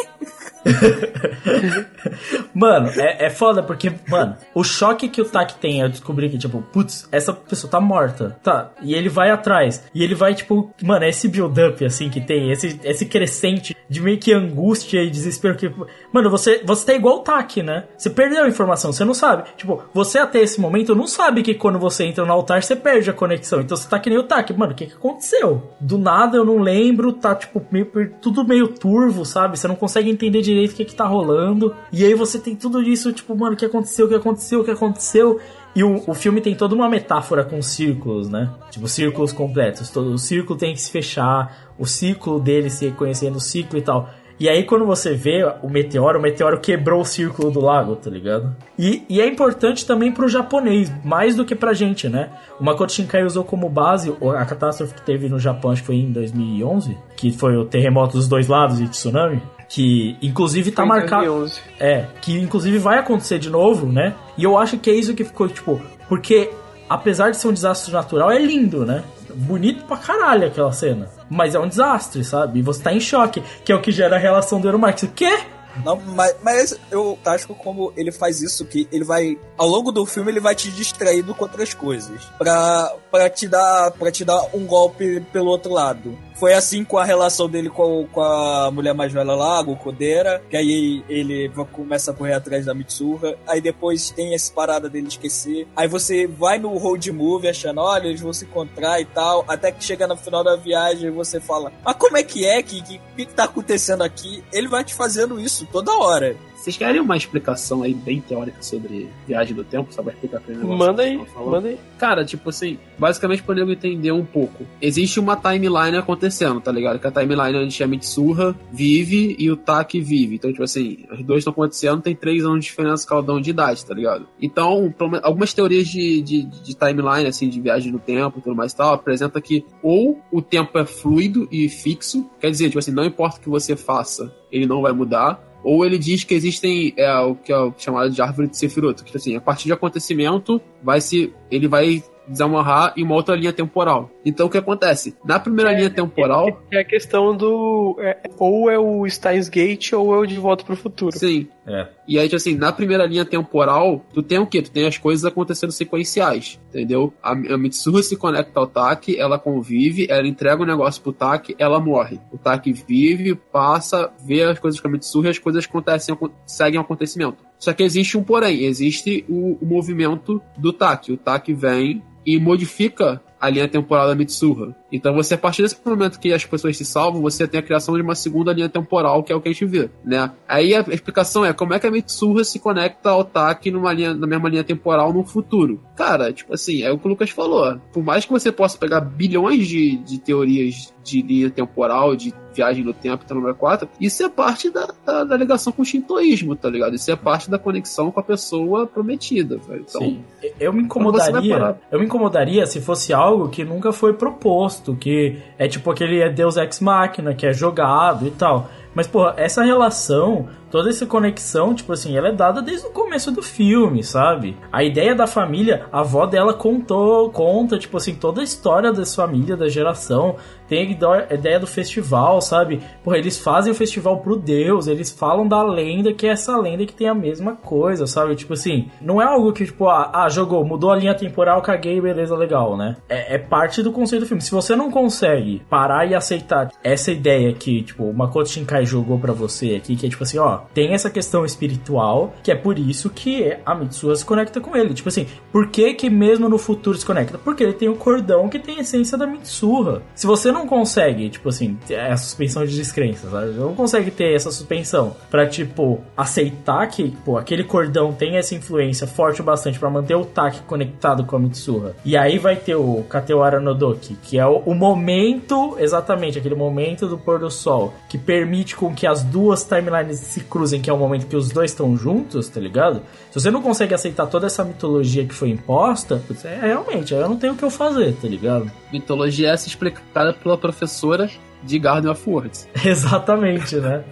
mano, é, é foda porque, mano, o choque que o Tak tem é descobrir que, tipo, putz, essa pessoa tá morta. Tá. E ele vai atrás. E ele vai, tipo, mano, é esse build-up, assim, que tem, esse, esse crescente de meio que angústia e desespero que. Mano, você, você tá igual o Tak, né? Você perdeu a informação, você não sabe. Tipo, você até esse momento não sabe que quando você entra no altar, você perde a conexão. Então você tá que nem o Tak. Mano, o que que aconteceu? Do nada eu não lembro, tá, tipo, meio, tudo meio turvo, sabe? Você não consegue entender direito o que que tá rolando. E aí você tem tudo isso, tipo, mano, o que aconteceu, o que aconteceu? Aconteceu, o que aconteceu. E o, o filme tem toda uma metáfora com círculos, né? Tipo, círculos completos. Todo, o círculo tem que se fechar, o ciclo dele se reconhecendo o ciclo e tal. E aí, quando você vê o meteoro, o meteoro quebrou o círculo do lago, tá ligado? E, e é importante também pro japonês, mais do que pra gente, né? O Makoto Shinkai usou como base a catástrofe que teve no Japão, acho que foi em 2011, que foi o terremoto dos dois lados e tsunami que inclusive tá marcado. É, que inclusive vai acontecer de novo, né? E eu acho que é isso que ficou, tipo, porque apesar de ser um desastre natural, é lindo, né? Bonito pra caralho aquela cena. Mas é um desastre, sabe? E você tá em choque, que é o que gera a relação do Euromax. O quê? Não, mas, mas eu acho como ele faz isso, que ele vai. Ao longo do filme, ele vai te distraindo com outras coisas. Pra, pra, te, dar, pra te dar um golpe pelo outro lado. Foi assim com a relação dele com, com a mulher mais velha lá, a Gokodeira, que aí ele começa a correr atrás da Mitsuha, aí depois tem essa parada dele esquecer, aí você vai no road movie achando, olha, eles vão se encontrar e tal, até que chega no final da viagem e você fala, mas como é que é, que, que, que tá acontecendo aqui? Ele vai te fazendo isso toda hora. Vocês querem uma explicação aí bem teórica sobre viagem do tempo? Só vai explicar aquele negócio? Manda aí, manda aí. Cara, tipo assim, basicamente podemos entender um pouco. Existe uma timeline acontecendo, tá ligado? Que a timeline onde a Mitsuha vive e o Taki vive. Então, tipo assim, os dois estão acontecendo, tem três anos de diferença cada um de idade, tá ligado? Então, algumas teorias de, de, de timeline, assim, de viagem no tempo e tudo mais e tal, apresenta que ou o tempo é fluido e fixo, quer dizer, tipo assim, não importa o que você faça, ele não vai mudar, ou ele diz que existem é, o que é chamado de árvore de Sephiroth, que assim, a partir de acontecimento vai se ele vai desamarrar em uma outra linha temporal. Então o que acontece? Na primeira é, linha temporal. É, é a questão do. É, ou é o Steins Gate ou é o De Volta para o Futuro. Sim. É. E aí, tipo assim, na primeira linha temporal, tu tem o quê? Tu tem as coisas acontecendo sequenciais, entendeu? A, a se conecta ao Taki, ela convive, ela entrega o um negócio pro Taki, ela morre. O Taki vive, passa, vê as coisas com a Mitsuha e as coisas acontecem, seguem o acontecimento. Só que existe um porém, existe o, o movimento do Taki. O Taki vem e modifica a linha temporal da Mitsuha. Então você, a partir desse momento que as pessoas se salvam, você tem a criação de uma segunda linha temporal, que é o que a gente vê, né? Aí a explicação é como é que a Mitsuha se conecta ao Taki numa linha, na mesma linha temporal no futuro. Cara, tipo assim, é o que o Lucas falou. Por mais que você possa pegar bilhões de, de teorias de linha temporal, de viagem no tempo, tá número 4, isso é parte da, da, da, ligação com o shintoísmo, tá ligado? Isso é parte da conexão com a pessoa prometida, velho. Então, Sim. Eu me incomodaria. Eu me incomodaria se fosse algo que nunca foi proposto, que é tipo aquele é Deus Ex Machina, que é jogado e tal. Mas, porra, essa relação toda essa conexão, tipo assim, ela é dada desde o começo do filme, sabe? A ideia da família, a avó dela contou, conta, tipo assim, toda a história dessa família, da geração. Tem a ideia do festival, sabe? Porra, eles fazem o festival pro Deus, eles falam da lenda, que é essa lenda que tem a mesma coisa, sabe? Tipo assim, não é algo que, tipo, ah, ah jogou, mudou a linha temporal, caguei, beleza, legal, né? É, é, parte do conceito do filme. Se você não consegue parar e aceitar essa ideia que, tipo, o Makoto Shinkai jogou para você aqui, que é tipo assim, ó, tem essa questão espiritual, que é por isso que a Mitsuha se conecta com ele. Tipo assim, por que que mesmo no futuro se conecta? Porque ele tem o cordão que tem a essência da Mitsuha. Se você não consegue, tipo assim, a suspensão de descrença, sabe? Não consegue ter essa suspensão para tipo, aceitar que, pô, aquele cordão tem essa influência forte o bastante para manter o Taki conectado com a Mitsuha. E aí vai ter o Katewara Nodoki, que é o, o momento, exatamente, aquele momento do pôr do sol, que permite com que as duas timelines se cruzem, que é o momento que os dois estão juntos, tá ligado? Se você não consegue aceitar toda essa mitologia que foi imposta, é realmente, eu não tenho o que eu fazer, tá ligado? Mitologia essa explicada pela professora de Garden of Words. Exatamente, né?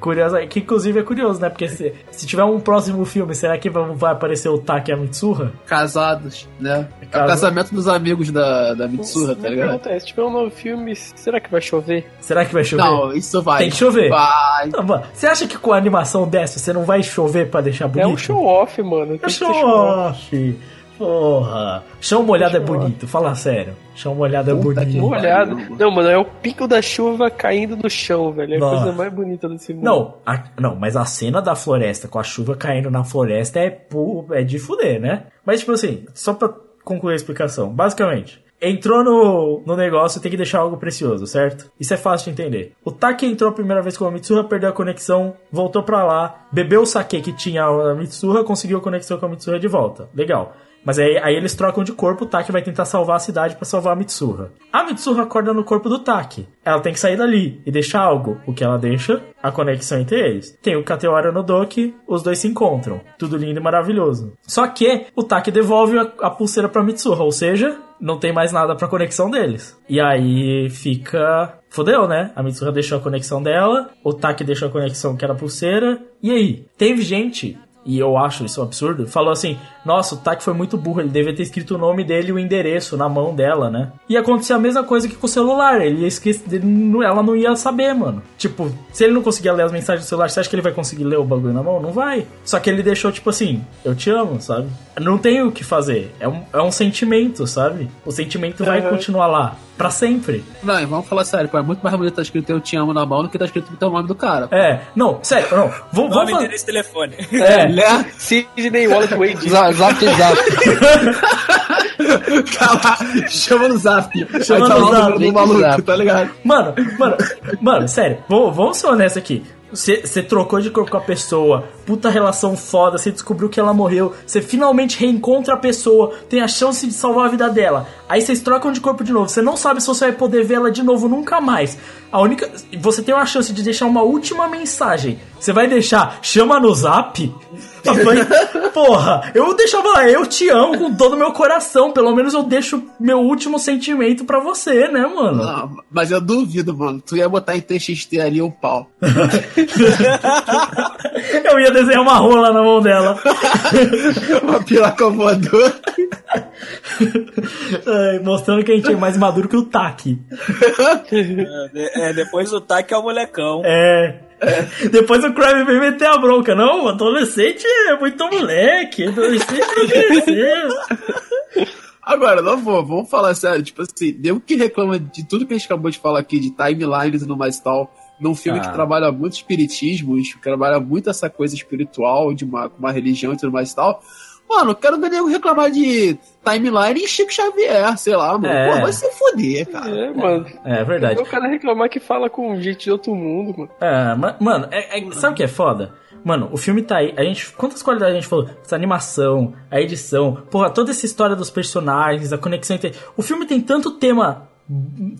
Curioso, que inclusive é curioso, né? Porque se, se tiver um próximo filme, será que vai aparecer o Taki e a Mitsuha? Casados, né? É o casamento dos amigos da, da Mitsuha, tá ligado? Acontece, se tiver um novo filme, será que vai chover? Será que vai chover? Não, isso vai. Tem que chover. Vai. você acha que com a animação dessa você não vai chover pra deixar bonito? É um show off, mano. É show off. Porra. Chão molhado é bonito, fala sério. Chão molhado é bonito. Molhado. Não, mano, é o pico da chuva caindo no chão, velho. É a Nossa. coisa mais bonita desse mundo. Não, a, não, mas a cena da floresta com a chuva caindo na floresta é, é de fuder, né? Mas, tipo assim, só pra concluir a explicação. Basicamente, entrou no, no negócio tem que deixar algo precioso, certo? Isso é fácil de entender. O Taki entrou a primeira vez com a Mitsuha, perdeu a conexão, voltou pra lá, bebeu o sake que tinha a Mitsuha, conseguiu a conexão com a Mitsuha de volta. Legal. Mas aí, aí eles trocam de corpo, o Taki vai tentar salvar a cidade para salvar a Mitsuha. A Mitsuha acorda no corpo do Taki. Ela tem que sair dali e deixar algo. O que ela deixa? A conexão entre eles. Tem o Kateora no Doki, os dois se encontram. Tudo lindo e maravilhoso. Só que o Taki devolve a, a pulseira pra Mitsuha, ou seja, não tem mais nada pra conexão deles. E aí fica. Fodeu, né? A Mitsuha deixou a conexão dela, o Taki deixou a conexão que era a pulseira. E aí? Teve gente e eu acho isso um absurdo, falou assim: Nossa, o Taki foi muito burro, ele devia ter escrito o nome dele e o endereço na mão dela, né? E aconteceu a mesma coisa que com o celular, ele ia esquecer, ela não ia saber, mano. Tipo, se ele não conseguia ler as mensagens do celular, você acha que ele vai conseguir ler o bagulho na mão? Não vai. Só que ele deixou, tipo assim: Eu te amo, sabe? Não tem o que fazer. É um, é um sentimento, sabe? O sentimento vai uhum. continuar lá. Pra sempre. Não, vamos falar sério, pô, é muito mais bonito tá escrito Eu Te Amo na mão do que tá escrito o nome do cara. É, não, sério, não. Vou, nome, endereço telefone. É, né? Sidney Wallace Wade. Zap, zap. Cala, chama no zap. Chama no tá zap. maluco, tá ligado? Mano, mano, mano, sério, vamos ser honestos aqui. Você trocou de corpo com a pessoa, puta relação foda, você descobriu que ela morreu, você finalmente reencontra a pessoa, tem a chance de salvar a vida dela. Aí vocês trocam de corpo de novo, você não sabe se você vai poder ver ela de novo nunca mais. A única. Você tem uma chance de deixar uma última mensagem. Você vai deixar, chama no zap? Porra, eu deixava lá, eu te amo com todo o meu coração. Pelo menos eu deixo meu último sentimento para você, né, mano? Não, mas eu duvido, mano. Tu ia botar em TXT ali o um pau. eu ia desenhar uma rola na mão dela. uma piroca voadora. mostrando que a gente é mais maduro que o Taki. É, é, depois o Taki é o molecão. É. é. Depois o Crime vem meter a bronca. Não, adolescente é muito moleque. Adolescente não cresceu. Agora, não vou, vamos falar sério. Tipo assim, deu que reclama de tudo que a gente acabou de falar aqui, de timelines e no mais tal, num filme ah. que trabalha muito espiritismo, que trabalha muito essa coisa espiritual, de uma, uma religião e tudo mais tal Mano, eu quero ver nego reclamar de timeline e Chico Xavier, sei lá, mano. É. Pô, vai se foder, cara. É, mano. É verdade. O cara reclamar que fala com gente de outro mundo, mano. É, ma- mano, é- é- sabe o que é foda? Mano, o filme tá aí. A gente, quantas qualidades a gente falou? Essa animação, a edição, porra, toda essa história dos personagens, a conexão entre. O filme tem tanto tema.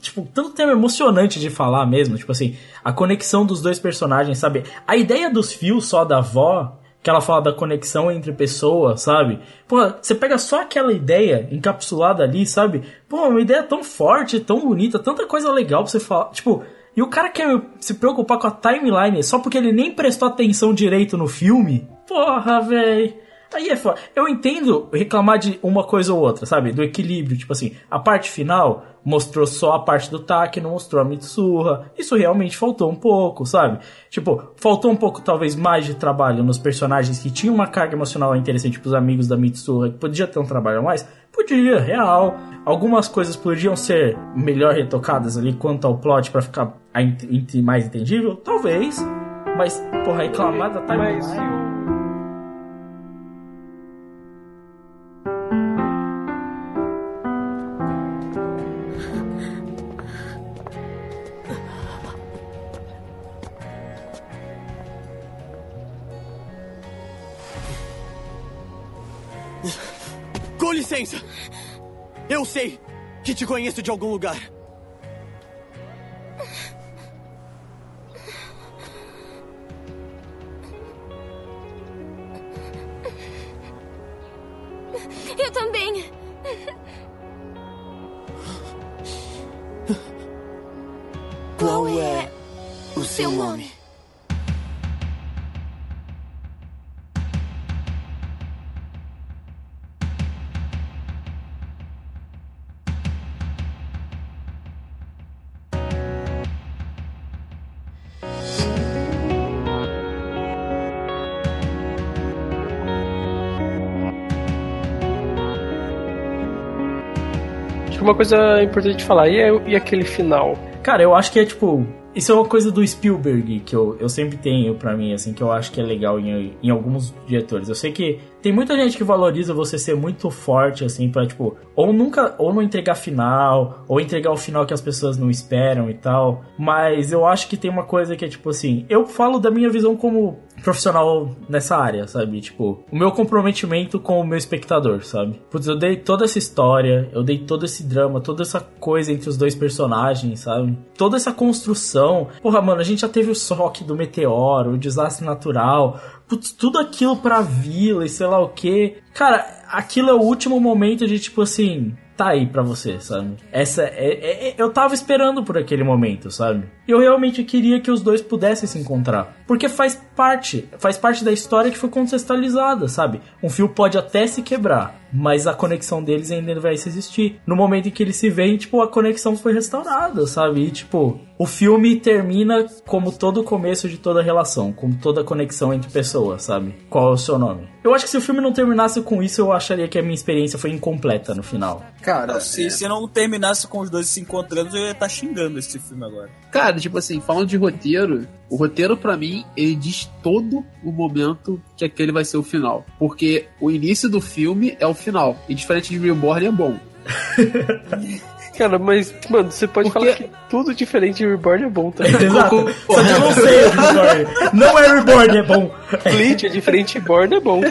Tipo, tanto tema emocionante de falar mesmo. Tipo assim, a conexão dos dois personagens, sabe? A ideia dos fios só da avó, que ela fala da conexão entre pessoas, sabe? Pô, você pega só aquela ideia encapsulada ali, sabe? Pô, uma ideia tão forte, tão bonita, tanta coisa legal pra você falar. Tipo, e o cara quer se preocupar com a timeline só porque ele nem prestou atenção direito no filme? Porra, véi. Aí é foda. Eu entendo reclamar de uma coisa ou outra, sabe? Do equilíbrio. Tipo assim, a parte final mostrou só a parte do Taki, não mostrou a Mitsuha. Isso realmente faltou um pouco, sabe? Tipo, faltou um pouco, talvez, mais de trabalho nos personagens que tinham uma carga emocional interessante, tipo os amigos da Mitsuha, que podia ter um trabalho a mais. Podia, real. Algumas coisas podiam ser melhor retocadas ali quanto ao plot pra ficar mais entendível? Talvez. Mas, porra, reclamar da timeline... licença! Eu sei que te conheço de algum lugar. Uma coisa importante de falar, e, é- e aquele final? Cara, eu acho que é tipo. Isso é uma coisa do Spielberg que eu, eu sempre tenho pra mim, assim, que eu acho que é legal em, em alguns diretores. Eu sei que tem muita gente que valoriza você ser muito forte, assim, pra, tipo, ou nunca, ou não entregar final, ou entregar o final que as pessoas não esperam e tal. Mas eu acho que tem uma coisa que é, tipo assim, eu falo da minha visão como profissional nessa área, sabe? Tipo, o meu comprometimento com o meu espectador, sabe? Putz, eu dei toda essa história, eu dei todo esse drama, toda essa coisa entre os dois personagens, sabe? Toda essa construção. Porra, mano, a gente já teve o choque do meteoro, o desastre natural, putz, tudo aquilo pra vila e sei lá o que. Cara, aquilo é o último momento de tipo assim. Tá aí pra você, sabe? Essa é, é- é- eu tava esperando por aquele momento, sabe? Eu realmente queria que os dois pudessem se encontrar. Porque faz parte, faz parte da história que foi contextualizada, sabe? Um fio pode até se quebrar, mas a conexão deles ainda vai se existir. No momento em que eles se veem, tipo, a conexão foi restaurada, sabe? E, tipo, o filme termina como todo o começo de toda relação, como toda conexão entre pessoas, sabe? Qual é o seu nome? Eu acho que se o filme não terminasse com isso, eu acharia que a minha experiência foi incompleta no final. Cara, se, se não terminasse com os dois se encontrando, eu ia estar xingando esse filme agora. Cara, tipo assim, falando de roteiro, o roteiro pra mim, ele diz todo o momento que aquele vai ser o final. Porque o início do filme é o final. E diferente de Reborn é bom. Cara, mas, mano, você pode falar que tudo diferente de Reborn é bom, tá? Exato. Só que eu não sei o Reborn. Não é Reborn, é bom. Bleach é diferente de Reborn é bom.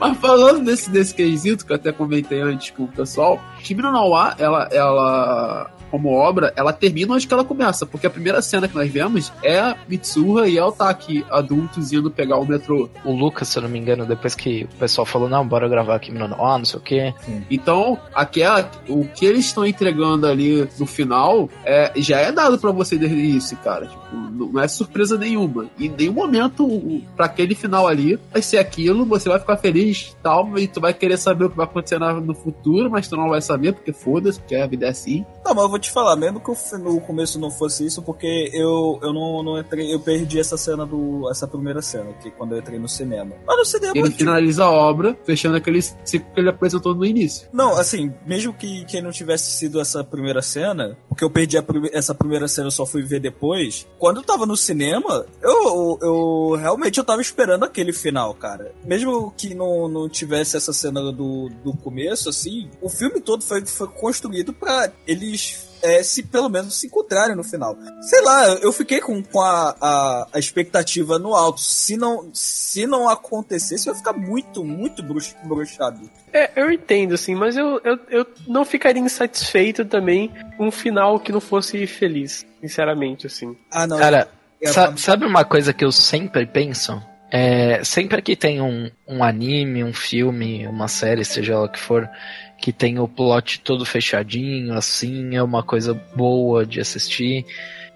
Mas falando desse, desse quesito, que eu até comentei antes com o pessoal, Kimi no Nawa, ela, ela, como obra, ela termina onde que ela começa, porque a primeira cena que nós vemos é a Mitsuha e a Otaki adultos indo pegar o metrô. O Lucas, se eu não me engano, depois que o pessoal falou, não, bora gravar aqui no ah, não sei o que. Então, aquela, o que eles estão entregando ali no final é, já é dado pra você desde o início, cara. Tipo, não não é surpresa nenhuma. Em nenhum momento, pra aquele final ali, vai ser aquilo, você vai ficar feliz e tal, e tu vai querer saber o que vai acontecer no futuro, mas tu não vai saber, porque foda-se, porque a vida é assim. Não, mas eu vou te falar, mesmo que no começo não fosse isso, porque eu, eu não, não entrei, eu perdi essa cena do. essa primeira cena, que quando eu entrei no cinema. Mas no cinema. Ele finaliza a obra, fechando aquele ciclo que ele apresentou no início. Não, assim, mesmo que, que não tivesse sido essa primeira cena, porque eu perdi prime essa primeira cena, eu só fui ver depois. Quando eu tava no cinema, eu, eu realmente eu tava esperando aquele final, cara. Mesmo que não, não tivesse essa cena do, do começo, assim, o filme todo foi, foi construído para eles é, se pelo menos se encontrarem no final. Sei lá, eu fiquei com, com a, a, a, expectativa no alto. Se não, se não acontecesse, eu ia ficar muito, muito bruxado. É, eu entendo, assim, mas eu, eu, eu não ficaria insatisfeito também com um final que não fosse feliz, sinceramente, assim. Ah, não. Cara, é, sa sabe uma coisa que eu sempre penso? É, sempre que tem um, um anime, um filme, uma série, seja lá o que for, que tem o plot todo fechadinho, assim, é uma coisa boa de assistir.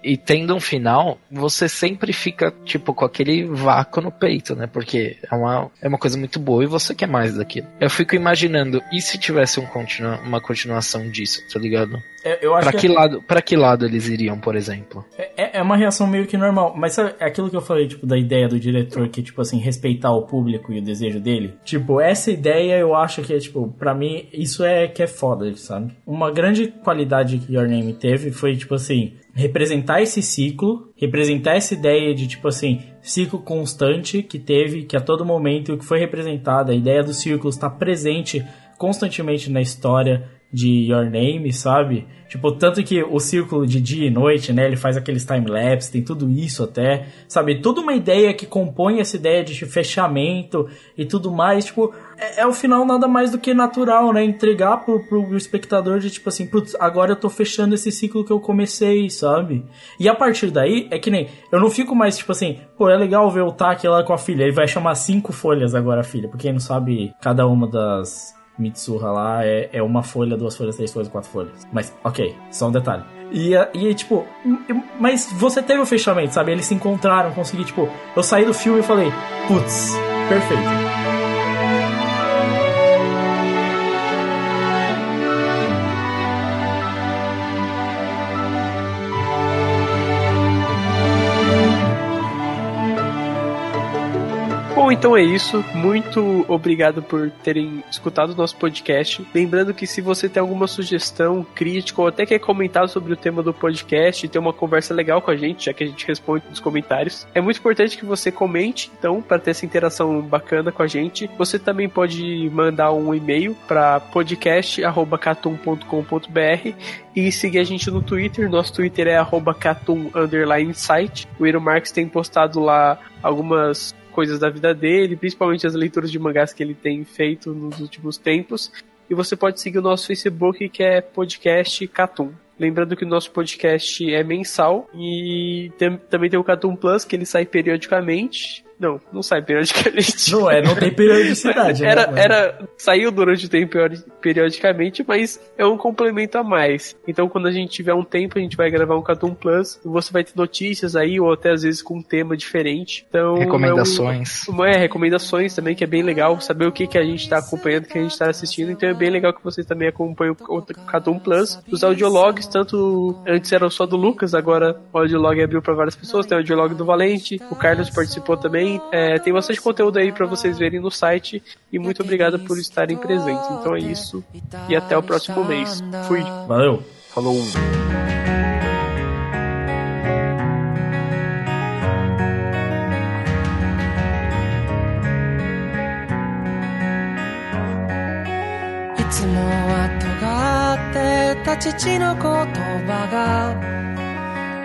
E tendo um final, você sempre fica, tipo, com aquele vácuo no peito, né? Porque é uma, é uma coisa muito boa e você quer mais daquilo. Eu fico imaginando, e se tivesse um continua, uma continuação disso, tá ligado? É, eu acho pra que, que é... lado, pra que lado eles iriam, por exemplo? É, é, é uma reação meio que normal, mas sabe, é aquilo que eu falei, tipo, da ideia do diretor que, tipo assim, respeitar o público e o desejo dele. Tipo, essa ideia eu acho que é, tipo, pra mim, isso é que é foda, sabe? Uma grande qualidade que Your Name teve foi, tipo assim, representar esse ciclo, representar essa ideia de tipo assim, ciclo constante que teve, que a todo momento que foi representado, a ideia do círculo está presente constantemente na história de Your Name, sabe? Tipo, tanto que o círculo de dia e noite, né? Ele faz aqueles time-lapse, tem tudo isso até, sabe? Toda uma ideia que compõe essa ideia de fechamento e tudo mais, tipo, é, é o final nada mais do que natural, né? Entregar pro, pro espectador de tipo assim, putz, agora eu tô fechando esse ciclo que eu comecei, sabe? E a partir daí, é que nem, eu não fico mais tipo assim, pô, é legal ver o Taki lá com a filha, ele vai chamar cinco folhas agora a filha, porque quem não sabe, cada uma das Mitsuha lá é, é uma folha, duas folhas, três folhas, quatro folhas. Mas, ok, só um detalhe. E, e tipo, mas você teve o fechamento, sabe? Eles se encontraram, consegui, tipo, eu saí do filme e falei, putz, perfeito. Bom, então é isso. Muito obrigado por terem escutado o nosso podcast. Lembrando que se você tem alguma sugestão, crítica ou até quer comentar sobre o tema do podcast e ter uma conversa legal com a gente, já que a gente responde nos comentários, é muito importante que você comente, então, para ter essa interação bacana com a gente. Você também pode mandar um e-mail para podcast@catum.com.br e seguir a gente no Twitter. Nosso Twitter é @catum_site. O Iro Marques tem postado lá algumas coisas da vida dele, principalmente as leituras de mangás que ele tem feito nos últimos tempos. E você pode seguir o nosso Facebook, que é Podcast Catum. Lembrando que o nosso podcast é mensal e tem, também tem o Catum Plus, que ele sai periodicamente. Não, não sai periodicamente. Não é, não tem periodicidade. Né? era, era, saiu durante o tempo periodicamente, mas é um complemento a mais. Então, quando a gente tiver um tempo, a gente vai gravar um Cartoon Plus e você vai ter notícias aí, ou até às vezes com um tema diferente. Então, recomendações. É, um, é recomendações também, que é bem legal saber o que, que a gente está acompanhando, o que a gente está assistindo. Então, é bem legal que vocês também acompanhem o Cartoon Plus. Os audiologs, tanto antes eram só do Lucas, agora o audiolog abriu para várias pessoas. Tem o audiolog do Valente, o Carlos participou também tem, é, tem bastante conteúdo aí para vocês verem no site. E muito obrigado por estarem presentes. Então é isso. E até o próximo mês. Fui. Valeu. Falou. I 父の言葉が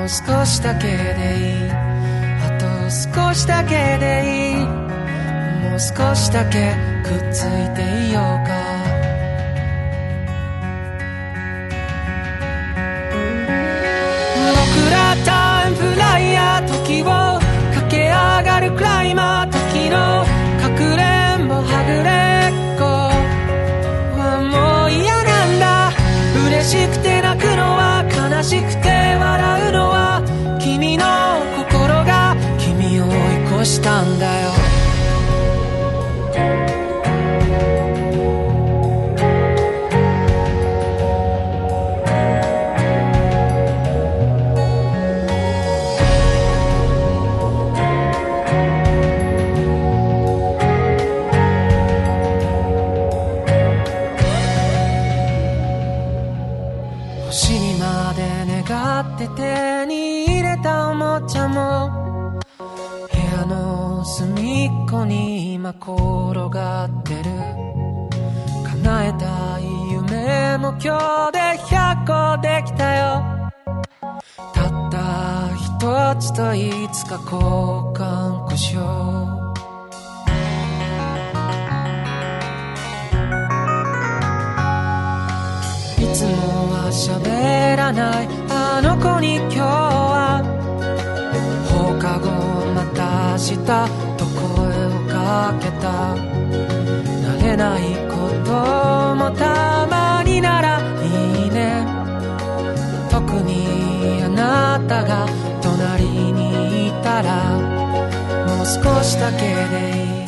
もう少しだけでいい。少しだけでいいもう少しだけくっついていようか。僕らタイムフライヤー時を駆け上がるクライマー時のかくれんぼはぐれっこ。はもう嫌なんだ。嬉しくて泣くのは悲しくて。どうしたんだよ。今日で100個できたよ。たった一つといつか交換故障。いつもは喋らない。あの子に今日は。放課後また明日と声をかけた。慣れないこともたたが隣にいたらもう少しだけでいい。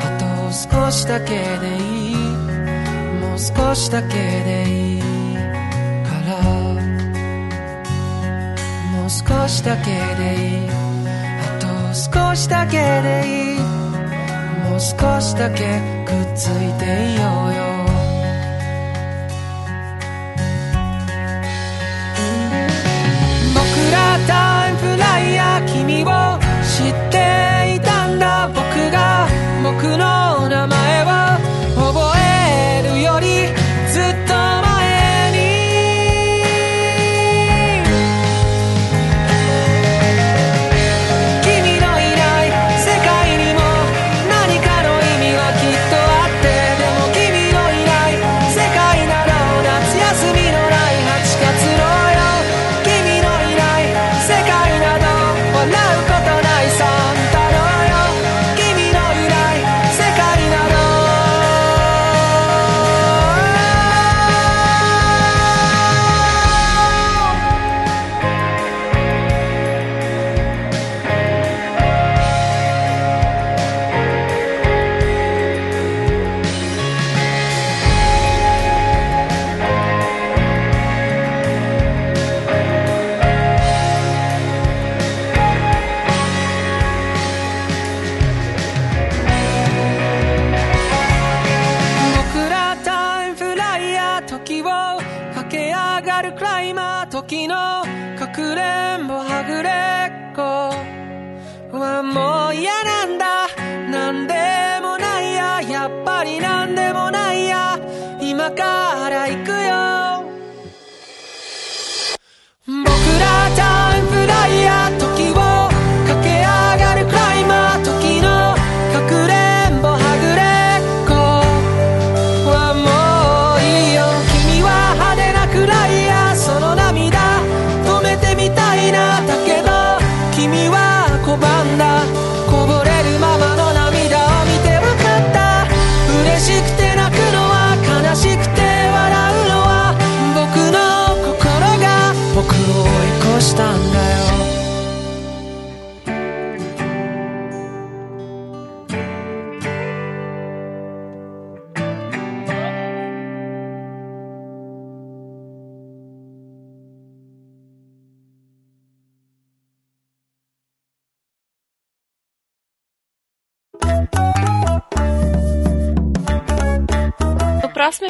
あと少しだけでいい。もう少しだけでいいから。もう少しだけでいい。あと少しだけでいい。もう少しだけくっついていようよ。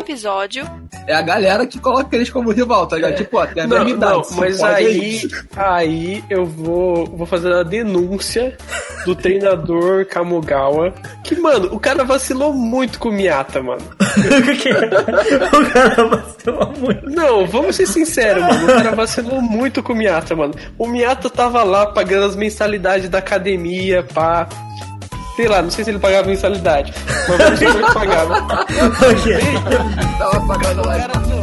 Episódio, É a galera que coloca eles como rival, tá ligado? Tipo, ó, tem a Não, mesma idade. não, mas é aí, aí eu vou, vou fazer a denúncia do treinador Kamogawa. Que, mano, o cara vacilou muito com o Miata, mano. o cara vacilou muito. Não, vamos ser sinceros, mano. O cara vacilou muito com o Miata, mano. O Miata tava lá pagando as mensalidades da academia, pá. Sei lá, não sei se ele pagava mensalidade. Mas vamos supor que pagava. Tava pagando lá.